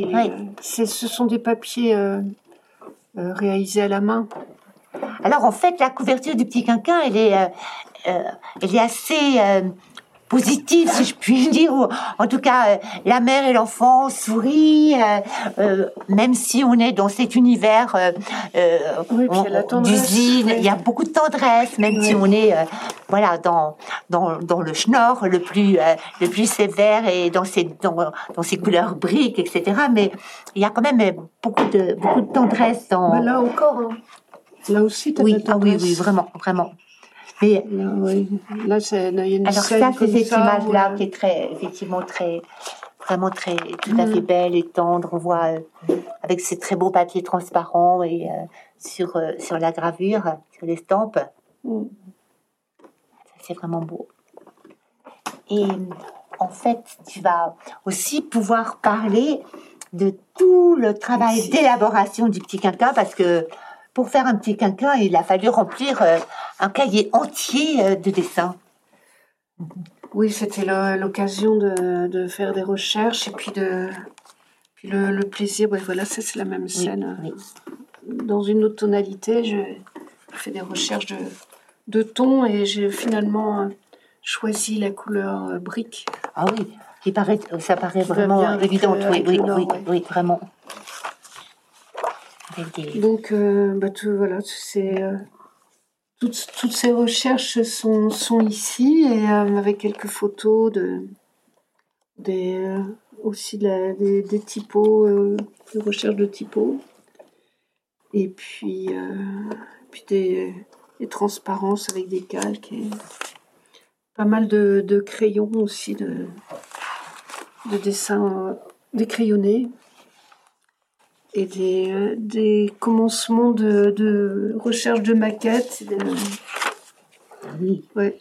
ce sont des papiers euh, euh, réalisés à la main. Alors, en fait, la couverture du petit quinquin, elle est, euh, elle est assez positive, si je puis dire. En tout cas, euh, la mère et l'enfant sourient, euh, euh, même si on est dans cet univers d'usine. Il y a beaucoup de tendresse, même si on est voilà dans, dans, dans le schnorr le plus le plus sévère et dans ses dans, dans ses couleurs briques, etc. Mais il y a quand même beaucoup de beaucoup de tendresse dans. Mais là encore. Hein. Là aussi, oui, ah oui, oui, vraiment, vraiment. Mais, oui. Là, c'est, il y a une alors ça, c'est cette image-là qui est très, effectivement, très, vraiment très, tout à fait mm. belle et tendre. On voit euh, avec ces très beaux papiers transparents et euh, sur, euh, sur la gravure, sur l'estampe. Mm. C'est vraiment beau. Et en fait, tu vas aussi pouvoir parler de tout le travail d'élaboration du petit quinquin parce que pour faire un petit quinquin, il a fallu remplir euh, un cahier entier euh, de dessins. Oui, c'était l'occasion de, faire des recherches et puis de le, plaisir. voilà, c'est la même scène. Dans une autre tonalité, je fais des recherches de, de ton et j'ai finalement euh, choisi la couleur brique. Ah oui, qui paraît, ça paraît vraiment évident. Oui, oui, oui, vraiment. Donc, euh, bah, voilà, euh, toutes, ces recherches sont, ici, et euh, avec quelques photos de, des, aussi des, des, typos, de recherche de typos, et puis, des, des, transparences avec des calques, et pas mal de, de crayons aussi, de, de dessins décrayonnés et des, euh, des commencements de, de, recherche de maquettes. Oui. Ouais.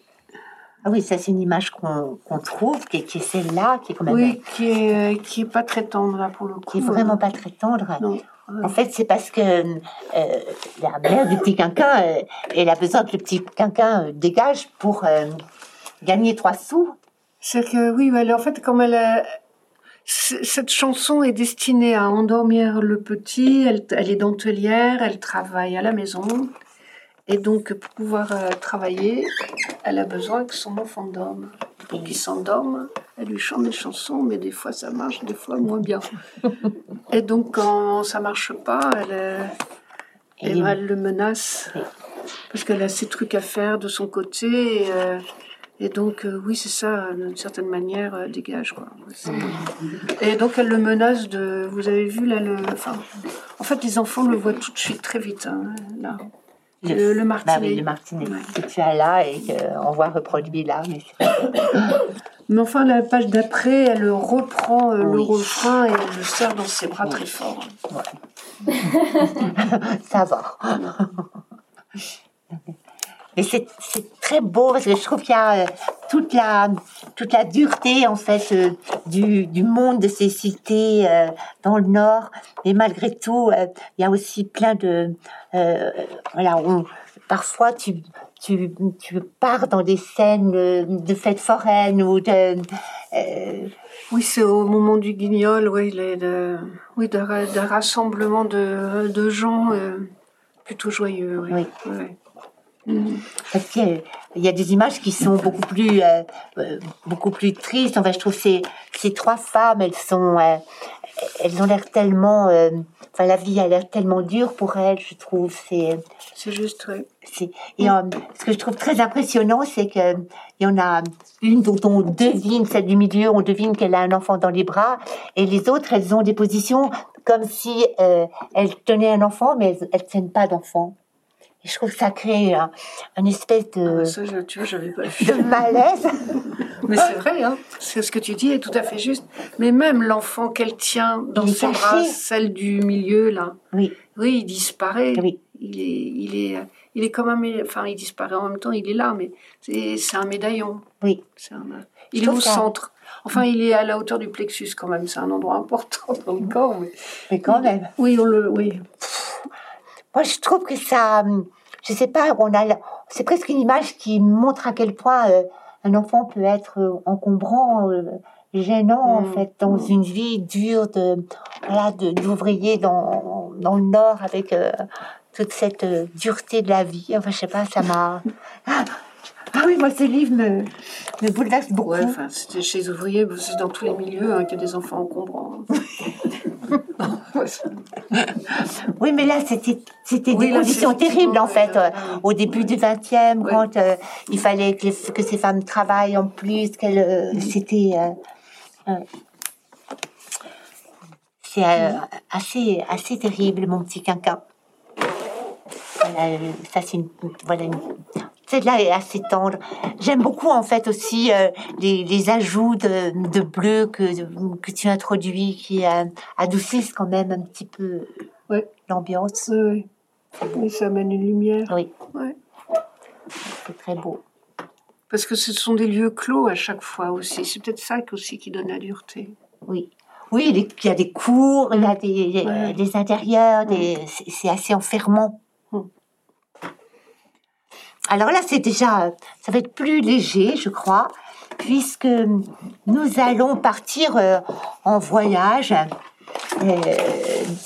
Ah oui, ça c'est une image qu'on trouve, qui, qui est celle-là, qui est quand même... Oui, qui est, qui est pas très tendre là pour le coup. Qui est vraiment pas très tendre. Non. En fait, c'est parce que euh, la mère du petit quinquin, euh, elle a besoin que le petit quinquin euh, dégage pour gagner trois sous. C'est que oui, elle, en fait, comme elle a, cette chanson est destinée à endormir le petit. Elle, elle, est dentelière, elle travaille à la maison. Et donc, pour pouvoir travailler, elle a besoin que son enfant dorme. Pour qu'il s'endorme, elle lui chante des chansons, mais des fois ça marche, des fois moins bien. et donc, quand ça marche pas, elle, elle, le menace. Parce qu'elle a ses trucs à faire de son côté. Et, euh, donc, euh, oui, c'est ça, d'une certaine manière, euh, dégage. Quoi. Et donc, elle le menace de. Vous avez vu, là, le. Enfin, en fait, les enfants le voient tout de suite, très vite. Hein, là. Le, le, martinet. Bah oui, le martinet que tu as là et qu'on voit reproduit là. Mais, mais, enfin, la page d'après, elle reprend euh, le refrain et elle le serre dans ses bras très fort. Ouais. Ça va. Mais c'est très beau parce que je trouve qu'il y a euh, toute la, toute la dureté en fait euh, du, du, monde de ces cités euh, dans le nord. Mais malgré tout, il y a aussi plein de voilà. parfois, tu, tu, tu pars dans des scènes de fêtes foraines ou de oui, c'est au moment du guignol, oui, de, oui, d'un rassemblement de, de gens plutôt joyeux. Oui. oui. Parce qu'il y a des images qui sont beaucoup plus, euh, euh, beaucoup plus tristes. Enfin, je trouve ces, ces trois femmes, elles sont, euh, elles ont l'air tellement, enfin, la vie a l'air tellement dure pour elles, je trouve. C'est, c'est juste, oui. Et ce que je trouve très impressionnant, c'est que il y en a une dont on devine, celle du milieu, on devine qu'elle a un enfant dans les bras, et les autres, elles ont des positions comme si elles tenaient un enfant, mais elles, elles tiennent pas d'enfant je trouve que ça crée un, une espèce de, ah, tu vois, pas de malaise. Mais c'est vrai, hein. c'est ce que tu dis est tout à fait juste. Mais même l'enfant qu'elle tient dans ses bras, celle du milieu là, oui, oui, il disparaît. Oui. Il est, il est, il est comme un, enfin, il disparaît en même temps. Il est là, mais c'est un médaillon. Oui. Un, il est au centre. Enfin, il est à la hauteur du plexus quand même. C'est un endroit important dans le corps. Mais, mais quand même. Oui, on le, oui. Moi, je trouve que ça, je sais pas, on a, c'est presque une image qui montre à quel point euh, un enfant peut être euh, encombrant, euh, gênant en mmh. fait dans mmh. une vie dure de, voilà, d'ouvrier dans, dans le Nord avec toute cette dureté de la vie. Enfin, je sais pas, ça m'a. Ah oui, moi, ce livre me, me bouleverse beaucoup. Ouais, enfin, c'était chez les ouvriers, c'est dans tous les milieux hein, qu'il y a des enfants encombrants. oui, mais là, c'était, c'était des conditions terribles, en fait. Euh, au début du 20e, quand euh, il fallait que, que, ces femmes travaillent en plus, qu'elles, euh, c'était. c'est assez, assez terrible, mon petit quinquin. ça, c'est une, voilà, une, celle-là est assez tendre. J'aime beaucoup en fait aussi euh, les, les, ajouts de, de, bleu que, que tu introduis qui euh, adoucissent quand même un petit peu l'ambiance. Oui, oui. ça amène une lumière. Oui. Ouais. C'est très beau. Parce que ce sont des lieux clos à chaque fois aussi. C'est peut-être ça aussi qui donne la dureté. Oui. Oui, il y a des cours, il y a des, des intérieurs, des... c'est assez enfermant. Alors là, c'est déjà, ça va être plus léger, je crois, puisque nous allons partir euh, en voyage. Euh,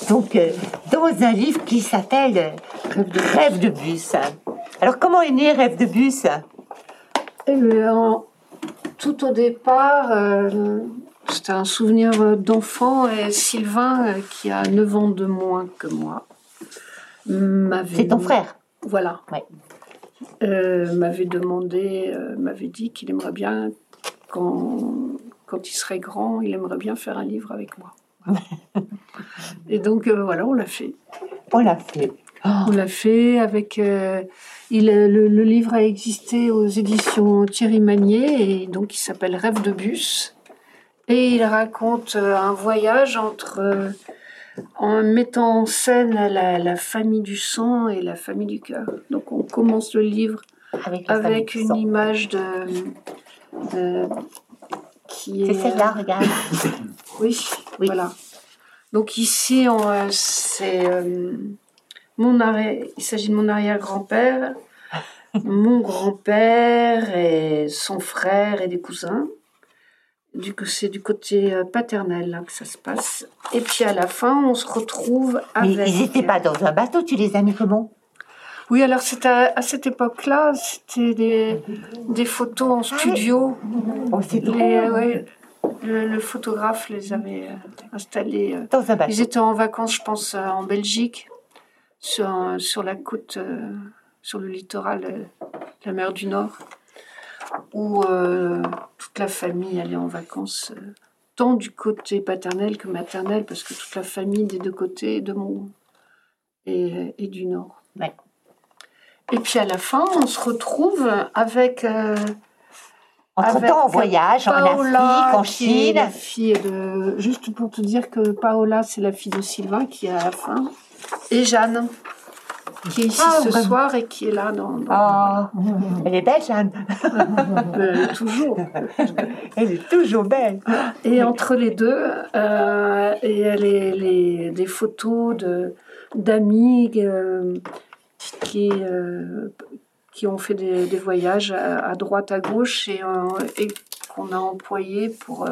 donc, euh, dans un livre qui s'appelle Rêve de bus. Alors, comment est né Rêve de bus? Eh Tout au départ, c'était un souvenir d'enfant et Sylvain, qui a 9 ans de moins que moi, m'avait. C'est ton frère? Voilà. Ouais. Euh, m'avait demandé, euh, m'avait dit qu'il aimerait bien, quand, quand il serait grand, il aimerait bien faire un livre avec moi. Et donc euh, voilà, on l'a fait. On l'a fait. On l'a fait avec. il, le, le, livre a existé aux éditions Thierry Magnier et donc il s'appelle Rêve de bus. Et il raconte un voyage entre en mettant en scène la, famille du sang et la famille du cœur. Donc on commence le livre avec, une image de, de qui est. C'est celle-là, regarde. oui, oui, voilà. Donc ici, c'est mon arrière, il s'agit de mon arrière-grand-père, mon grand-père et son frère et des cousins. C'est du côté euh, paternel là, que ça se passe. Et puis à la fin, on se retrouve avec. Mais ils n'étaient pas dans un bateau, tu les as mis comment? Oui, alors c'était à, cette époque-là, c'était des, des, photos en studio. Oh, c'est ouais, le, photographe les avait euh, installés. Euh, dans un bateau. Ils étaient en vacances, je pense, en Belgique, sur, sur la côte, sur le littoral, la mer du Nord où euh, toute la famille allait en vacances, euh, tant du côté paternel que maternel, parce que toute la famille des deux côtés, de mon et, et du Nord. Et puis à la fin, on se retrouve avec. Euh, en voyage, en Afrique, en Chine. La fille de, juste pour te dire que Paola, c'est la fille de Sylvain qui est à la fin. Et Jeanne, qui est ici ah, ce soir et qui est là dans. Ah, elle est belle, Jeanne. toujours. elle est toujours belle. Et entre les deux, euh, et elle est les, des photos de d'amis euh, qui euh, qui ont fait des, des voyages à, droite à gauche et, et qu'on a employé pour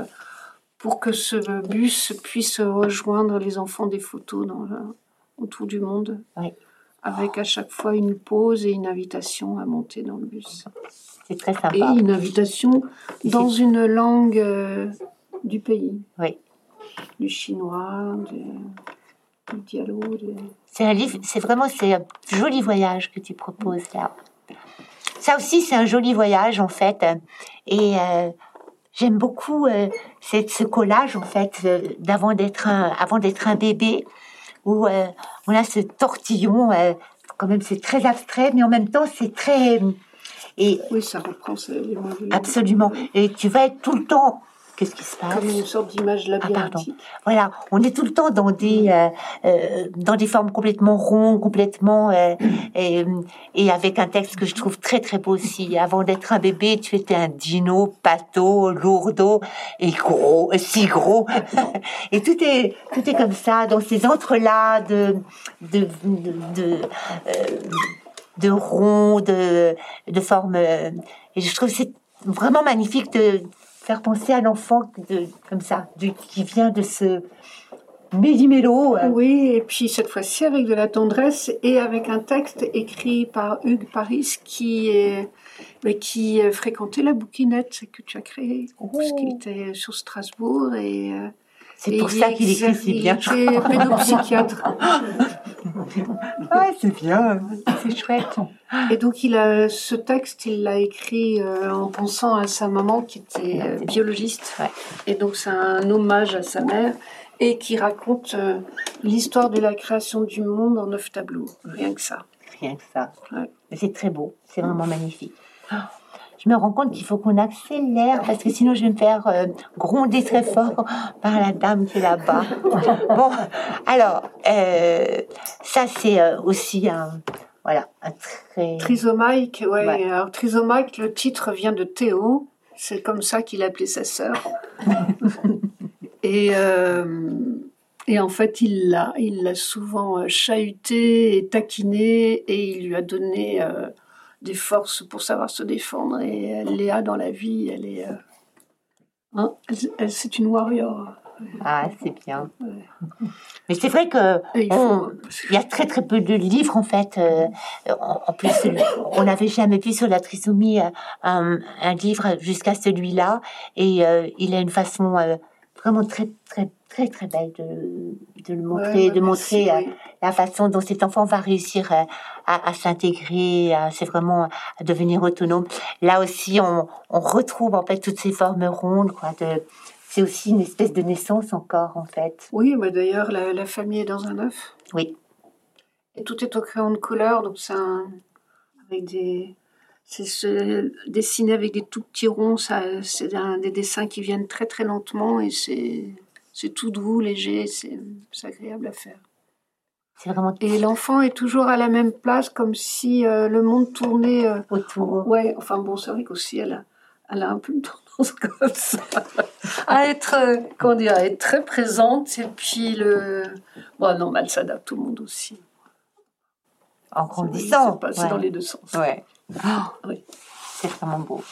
pour que ce bus puisse rejoindre les enfants des photos dans autour du monde. Oui avec à chaque fois une pause et une invitation à monter dans le bus. C'est très sympa. Et une invitation dans une langue euh, du pays. Oui. Du chinois, du, dialogue. C'est un livre, c'est vraiment c'est un joli voyage que tu proposes là. Ça aussi, c'est un joli voyage en fait. Et euh, j'aime beaucoup euh, ce collage en fait d'avant d'être un, avant d'être un bébé où on a ce tortillon, euh, quand même c'est très abstrait, mais en même temps c'est très... Et, oui, ça reprend Absolument. Et tu vas être tout le temps Qu'est-ce qui se passe Comme une sorte d'image ah, labyrinthique. voilà, on est tout le temps dans des euh, euh, dans des formes complètement rondes, complètement euh, et, et, avec un texte que je trouve très très beau aussi. Avant d'être un bébé, tu étais un dino, pato, lourdeau et gros, si gros. et tout est tout est comme ça dans ces entrelacs de de de, de, de ronds, de de formes. et je trouve c'est vraiment magnifique de faire penser à l'enfant comme ça, qui vient de ce méli-mélo. Euh. Oui, et puis cette fois-ci avec de la tendresse et avec un texte écrit par Hugues Paris qui est qui fréquentait la bouquinette que tu as créée, oh. puisqu'il était sur Strasbourg et euh, c'est pour ça qu'il écrit si bien. Était pédopsychiatre. ah, c'est bien, c'est chouette. Et donc, il ce texte, il l'a écrit en pensant à sa maman qui était biologiste. Et donc, c'est un hommage à sa mère et qui raconte l'histoire de la création du monde en neuf tableaux. Rien que ça. Rien que ça. C'est très beau, c'est vraiment magnifique. Je me rends compte qu'il faut qu'on accélère parce que sinon je vais me faire euh, gronder très fort par la dame qui est là-bas. bon, alors, euh, ça c'est euh, aussi un, voilà, un très... Trisomique, ouais. Alors, trisomique, le titre vient de Théo. C'est comme ça qu'il appelait sa sœur. et, et en fait, il l'a, il l'a souvent chahuté et taquiné et il lui a donné des forces pour savoir se défendre. Et Léa, dans la vie, elle est. Euh, hein, elle, c'est une warrior. Ah, c'est bien. Mais c'est vrai que il, y a très très peu de livres en fait. Euh, en, plus, on n'avait jamais vu sur la trisomie euh, un, un livre jusqu'à celui-là, et il a une façon vraiment très très très très belle de, de le montrer, de montrer euh, la façon dont cet enfant va réussir à, à s'intégrer, c'est vraiment à devenir autonome. Là aussi, on, on, retrouve en fait toutes ces formes rondes, quoi. De, c'est aussi une espèce de naissance encore, en fait. Oui, mais d'ailleurs, la, la, famille est dans un œuf. Oui. Et tout est au crayon de couleur, donc c'est avec des c'est se dessiner avec des tout petits ronds, ça, c'est des dessins qui viennent très très lentement et c'est, c'est tout doux, léger, c'est, agréable à faire. Vraiment... Et l'enfant est toujours à la même place, comme si euh, le monde tournait euh, autour. Ouais, enfin bon, c'est vrai qu'aussi elle a, elle a un peu pense comme ça. À être, euh, comment dire, à être très présente et puis le. Bon, non, elle s'adapte tout le monde aussi. En grandissant. C'est dans les deux sens. Ouais. Oh, oui. C'est vraiment beau.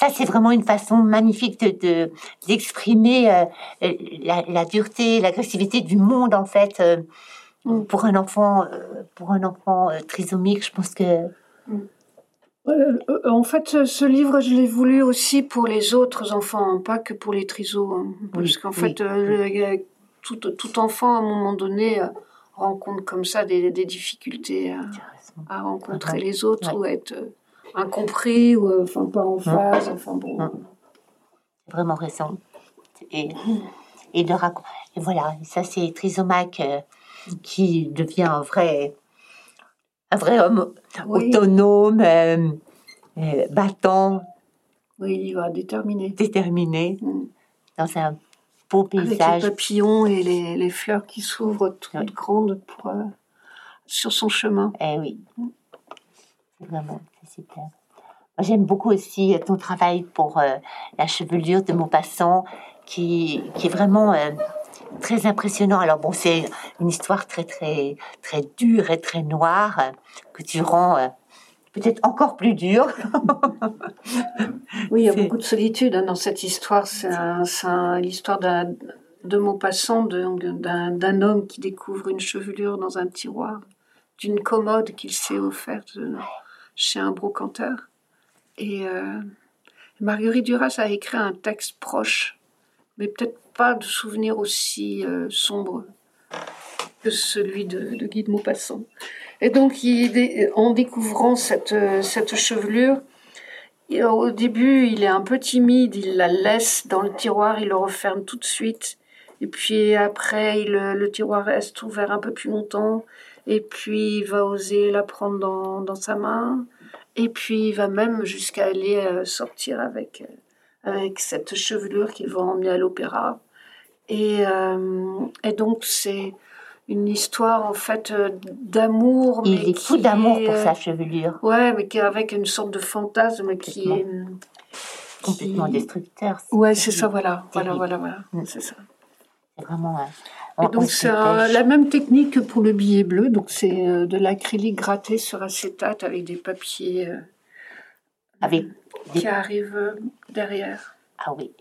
Ça, c'est vraiment une façon magnifique de d'exprimer euh, la, la, dureté, l'agressivité du monde, en fait. Euh, mm. pour un enfant, pour un enfant trisomique, je pense que. Mm. Euh, euh, en fait, ce livre, je l'ai voulu aussi pour les autres enfants, hein, pas que pour les trisos. Hein. parce qu'en fait, euh, tout, tout, enfant, à un moment donné, rencontre comme ça des, des difficultés à, rencontrer les autres ou être incompris ou enfin pas en phase. Enfin bon. Vraiment récent. Et, et, de et voilà, ça c'est Trisomac qui devient un vrai un vrai homme autonome, euh, euh, battant. Oui, il va déterminé. Déterminé. Mm. Dans un beau paysage. Avec les papillons et les, les fleurs qui s'ouvrent toutes grandes pour, euh, sur son chemin. Eh oui. C'est vraiment, super. J'aime beaucoup aussi ton travail pour la chevelure de Maupassant, qui, qui est vraiment très impressionnant. Alors bon, c'est une histoire très très très dure et très noire que tu rends euh, peut-être encore plus dure. oui, il y a beaucoup de solitude hein, dans cette histoire. C'est l'histoire de Maupassant, d'un homme qui découvre une chevelure dans un tiroir d'une commode qu'il s'est offerte chez un brocanteur. Et euh, Marguerite Duras a écrit un texte proche, mais peut-être pas de souvenir aussi euh, sombre que celui de, de Guy de Maupassant. Et donc, en découvrant cette, cette chevelure, au début, il est un peu timide, il la laisse dans le tiroir, il le referme tout de suite. Et puis après, il, le tiroir reste ouvert un peu plus longtemps. Et puis, il va oser la prendre dans, dans sa main. Et puis, il va même jusqu'à aller euh, sortir avec, euh, avec cette chevelure qu'il va emmener à l'opéra. Et, euh, et donc, c'est une histoire en fait euh, d'amour. Il est fou d'amour pour sa chevelure. Ouais, mais qui avec une sorte de fantasme qui est complètement destructeur. Ouais, c'est ça, voilà, voilà, voilà, voilà, mm. c'est ça. C'est vraiment. et donc c'est la même technique que pour le billet bleu, donc c'est de l'acrylique gratté sur acétate avec des papiers avec qui arrivent derrière. Ah oui.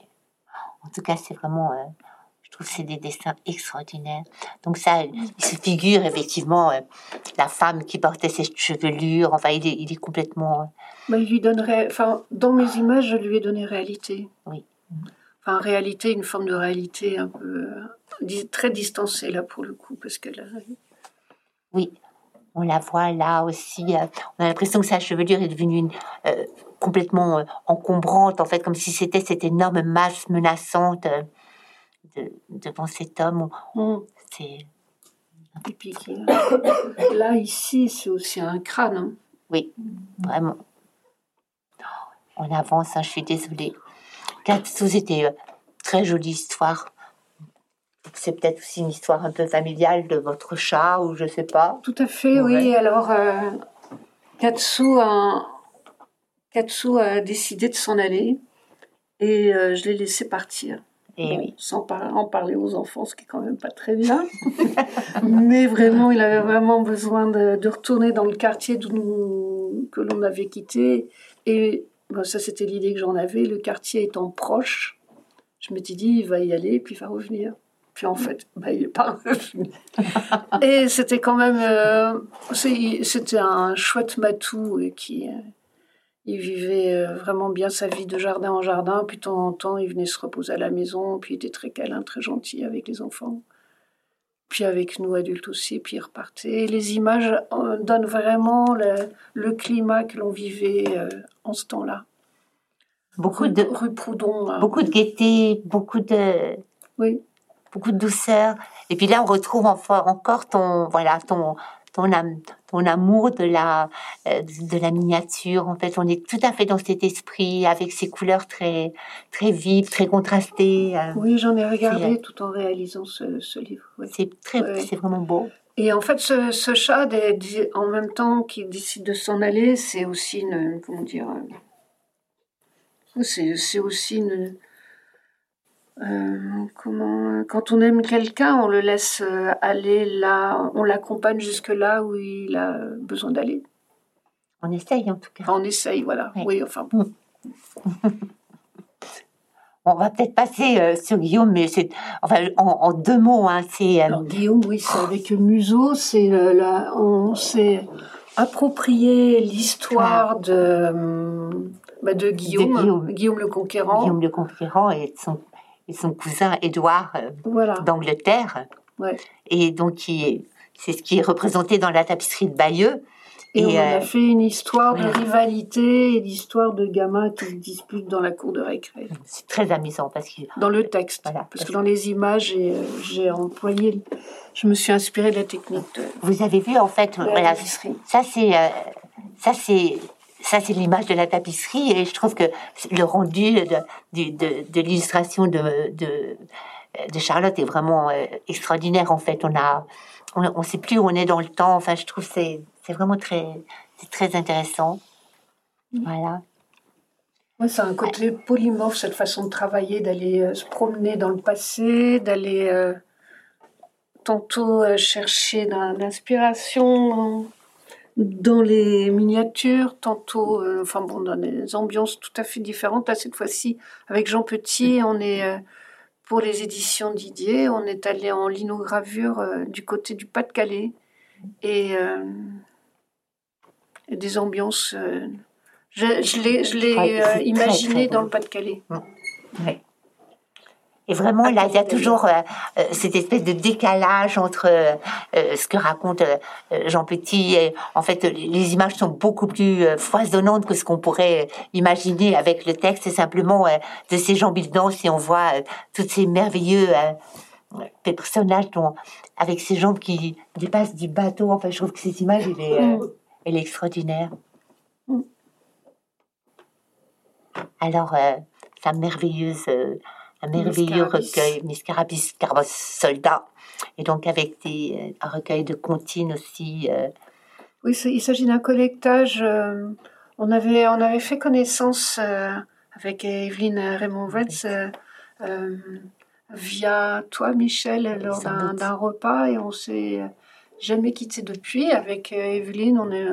En tout cas, c'est vraiment je trouve que c'est des dessins extraordinaires. Donc ça, il se figure effectivement euh, la femme qui portait ses chevelures. Enfin, il est, il est complètement. Euh, Mais il lui donnerait. Enfin, dans mes images, je lui ai donné réalité. Oui. Enfin, réalité, une forme de réalité un peu euh, très distancée là pour le coup, parce que là. Oui, on la voit là aussi. on a l'impression que sa chevelure est devenue une, complètement encombrante, en fait, comme si c'était cette énorme masse menaçante devant cet homme. Mm. C'est. Là, ici, c'est aussi un crâne. Hein. Oui, vraiment. On avance, hein, je suis désolée. Katsu, c'était une très jolie histoire. C'est peut-être aussi une histoire un peu familiale de votre chat, ou je sais pas. Tout à fait, oui. Alors, euh, Katsu, a, Katsu a décidé de s'en aller et euh, je l'ai laissé partir. Et Sans en parler aux enfants, ce qui est quand même pas très bien. Mais vraiment, il avait vraiment besoin de, retourner dans le quartier que l'on avait quitté. Et ça, c'était l'idée que j'en avais. Le quartier étant proche, je m'étais dit, il va y aller, puis il va revenir. Puis en fait, bah, il n'est pas revenu. et c'était quand même. Euh, c'était un chouette matou qui il vivait euh, vraiment bien sa vie de jardin en jardin, puis de temps en temps, il venait se reposer à la maison, puis il était très câlin, très gentil avec les enfants. Puis avec nous adultes aussi, puis il repartait. les images euh, donnent vraiment le, climat que l'on vivait euh, en ce temps-là. Beaucoup de rue Proudhon. Hein. Beaucoup de gaieté, beaucoup de oui, beaucoup de douceur. Et puis là, on retrouve encore ton voilà ton ton, ton amour de la, euh, de la miniature. En fait, on est tout à fait dans cet esprit avec ces couleurs très, très vives, très contrastées. Euh. Oui, j'en ai regardé tout en réalisant ce, ce livre. C'est très, c'est vraiment beau. Et en fait, ce, ce chat, en même temps qu'il décide de s'en aller, c'est aussi une, comment dire, C'est aussi une, euh, comment, quand on aime quelqu'un, on le laisse euh, aller là, on l'accompagne jusque là où il a besoin d'aller. On essaye en tout cas. on essaye, voilà. Oui, enfin. Bon. on va peut-être passer euh, sur Guillaume, mais c'est enfin en, deux mots. Hein, c'est Guillaume, oui, c'est avec Museau, c'est là, on s'est approprié l'histoire de, bah, de, Guillaume, Guillaume, Guillaume, le Conquérant. Guillaume le Conquérant et son et son cousin Édouard euh, d'Angleterre. Et donc, c'est ce qui est représenté dans la tapisserie de Bayeux. Et, on a euh, fait une histoire de rivalité et d'histoire de gamins qui se disputent dans la cour de récré. C'est très amusant parce que dans le texte, parce, que dans les images, j'ai employé, je me suis inspirée de la technique. Vous avez vu en fait, voilà, ça c'est euh, ça c'est ça, c'est l'image de la tapisserie et je trouve que le rendu de, de, l'illustration de, de, de, Charlotte est vraiment euh, extraordinaire. En fait, on a, on ne sait plus où on est dans le temps. Enfin, je trouve que c'est, c'est vraiment très, très intéressant. Voilà. Ouais, c'est un côté polymorphe, cette façon de travailler, d'aller euh, se promener dans le passé, d'aller euh, tantôt chercher l'inspiration dans les miniatures, tantôt, euh, enfin bon, dans des ambiances tout à fait différentes. Là, cette fois-ci, avec Jean Petit, on est euh, pour les éditions Didier, on est allé en linogravure euh, du côté du Pas-de-Calais et, des ambiances. je, je l'ai imaginé dans le Pas-de-Calais. Et vraiment, là, il y a toujours euh, euh, cette espèce de décalage entre euh, ce que raconte Jean Petit. Et, en fait, les images sont beaucoup plus foisonnantes que ce qu'on pourrait imaginer avec le texte. C'est simplement de ces gens bidons si on voit tous ces merveilleux personnages dont, avec ces jambes qui dépassent du bateau. Enfin, je trouve que cette image, elle est, mm. elle est extraordinaire. Mm. Alors, sa merveilleuse un merveilleux recueil, Miscarabis Carabos Soldat, et donc avec des, un recueil de comptines aussi. Euh. Oui, il s'agit d'un collectage. Euh, on, avait, on avait fait connaissance euh, avec Evelyne Raymond-Wetz via toi, Michel, lors d'un repas, et on s'est jamais quitté depuis. Avec Evelyne, on est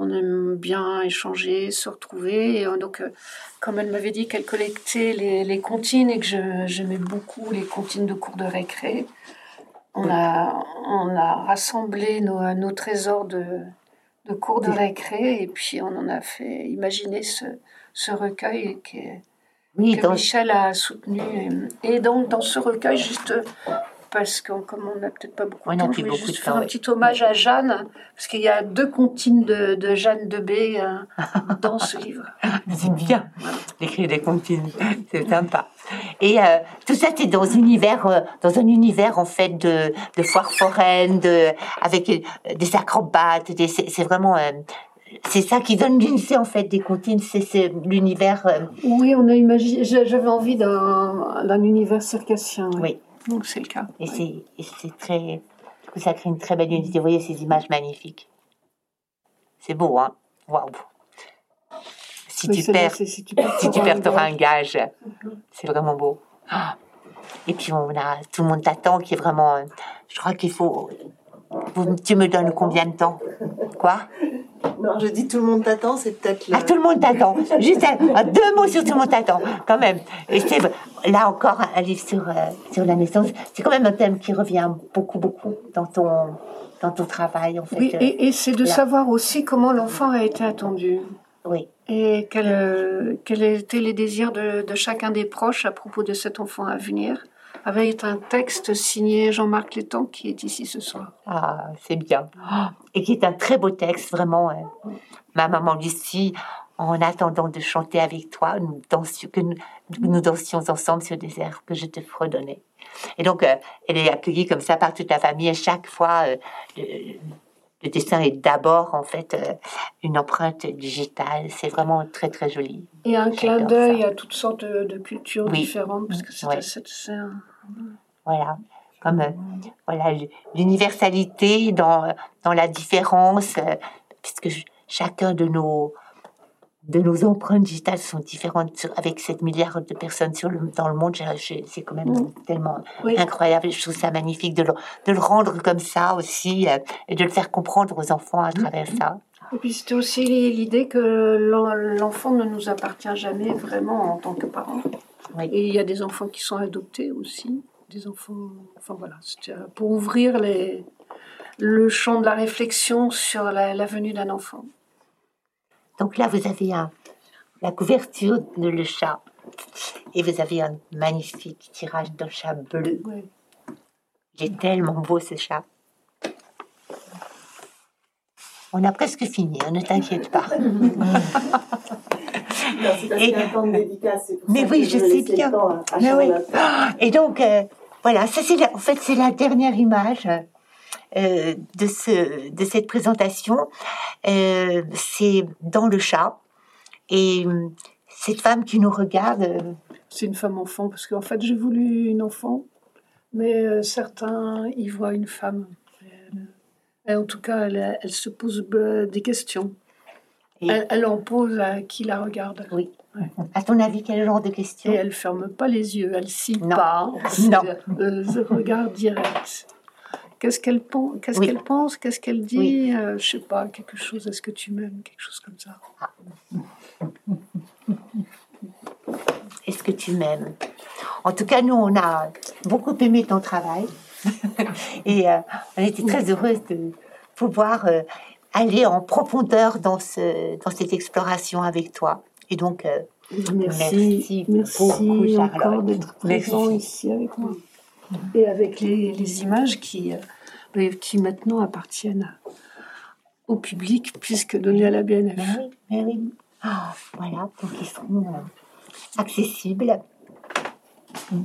on aime bien échanger, se retrouver. Et euh, donc, euh, comme elle m'avait dit qu'elle collectait les, les, comptines et que j'aimais beaucoup les comptines de cours de récré, on a, on a rassemblé nos, nos trésors de, de cours de récré et puis on en a fait imaginer ce, ce recueil que, oui, que Michel a soutenu. Et donc, dans ce recueil, juste parce que comme on n'a peut-être pas beaucoup de temps, je juste faire un petit hommage à Jeanne, parce qu'il y a deux comptines de, de Jeanne de B euh, dans ce livre. C'est bien d'écrire des comptines, c'est sympa. Et euh, tout ça, c'est dans un univers, euh, dans un univers en fait de, de foire foraine, de, avec des acrobates. c'est vraiment c'est ça qui donne l'unité en fait des comptines, c'est l'univers. Oui, on a imaginé. J'avais envie d'un univers circassien. oui. Donc c'est le cas. Et c'est très. ça crée une très belle unité. Vous voyez ces images magnifiques. C'est beau, hein Waouh si, tu perds, si tu perds, si tu perds, un gage. C'est vraiment beau. Ah. Et puis on a tout le monde t'attend, qui est vraiment. Je crois qu'il faut. Tu me donnes combien de temps? Quoi? Non, je dis tout le monde t'attend, c'est peut-être. Ah, tout le monde t'attend. Juste deux mots sur tout le monde t'attend, quand même. Et c'est là encore un livre sur, euh, sur la naissance. C'est quand même un thème qui revient beaucoup, beaucoup dans ton, dans ton travail, en fait. Oui, et, et c'est de savoir aussi comment l'enfant a été attendu. Oui. Et quels euh, étaient les désirs de, de, chacun des proches à propos de cet enfant à venir avec un texte signé Jean-Marc Létang qui est ici ce soir. Ah, c'est bien. Et qui est un très beau texte, vraiment. Euh, ma maman Lucie, en attendant de chanter avec toi, nous dansions, que nous, dansions ensemble sur des airs que je te fredonnais. Et donc, euh, elle est accueillie comme ça par toute la famille. Et chaque fois, euh, le, dessin est d'abord, en fait, une empreinte digitale. C'est vraiment très, très joli. Et un clin d'œil à toutes sortes de, cultures différentes, parce que c'est un voilà, comme euh, voilà l'universalité dans, dans la différence, euh, puisque chacun de nos de nos empreintes digitales sont différentes avec 7 milliards de personnes sur le, dans le monde. C'est quand même tellement incroyable. Je trouve ça magnifique de le, de le rendre comme ça aussi euh, et de le faire comprendre aux enfants à travers ça. Et puis c'était aussi l'idée que l'enfant ne nous appartient jamais vraiment en tant que parent. Et il y a des enfants qui sont adoptés aussi, des enfants. Enfin voilà, c'était pour ouvrir les, le champ de la réflexion sur la, la venue d'un enfant. Donc là, vous avez un, la couverture de le chat et vous avez un magnifique tirage d'un chat bleu. Il est tellement beau ce chat. On a presque fini, hein, ne t'inquiète pas. et, un dédicace, mais oui, je, sais bien. Et donc, euh, voilà, ça c'est en fait c'est la dernière image euh, de ce de cette présentation. Euh, c'est dans le chat et cette femme qui nous regarde. C'est une femme enfant parce qu'en fait j'ai voulu une enfant, mais certains y voient une femme en tout cas, elle, se pose des questions. Elle, en pose à qui la regarde. Oui. À ton avis, quel genre de questions Et elle ferme pas les yeux, elle s'y pas. Non. Euh, regard direct. Qu'est-ce qu'elle pense Qu'est-ce qu'elle pense? Qu'est-ce qu'elle dit? Euh, Je sais pas, quelque chose. Est-ce que tu m'aimes? Quelque chose comme ça. Ah. Est-ce que tu m'aimes? En tout cas, nous, on a beaucoup aimé ton travail. et euh, on était très heureuse de pouvoir euh, aller en profondeur dans, ce, dans cette exploration avec toi. Et donc, euh, merci, merci, beaucoup, encore d'être présent ici avec moi. Et avec les, les images qui, qui maintenant appartiennent au public, puisque données à la BNF. oui, oui. Ah, voilà, donc ils seront accessibles. Vous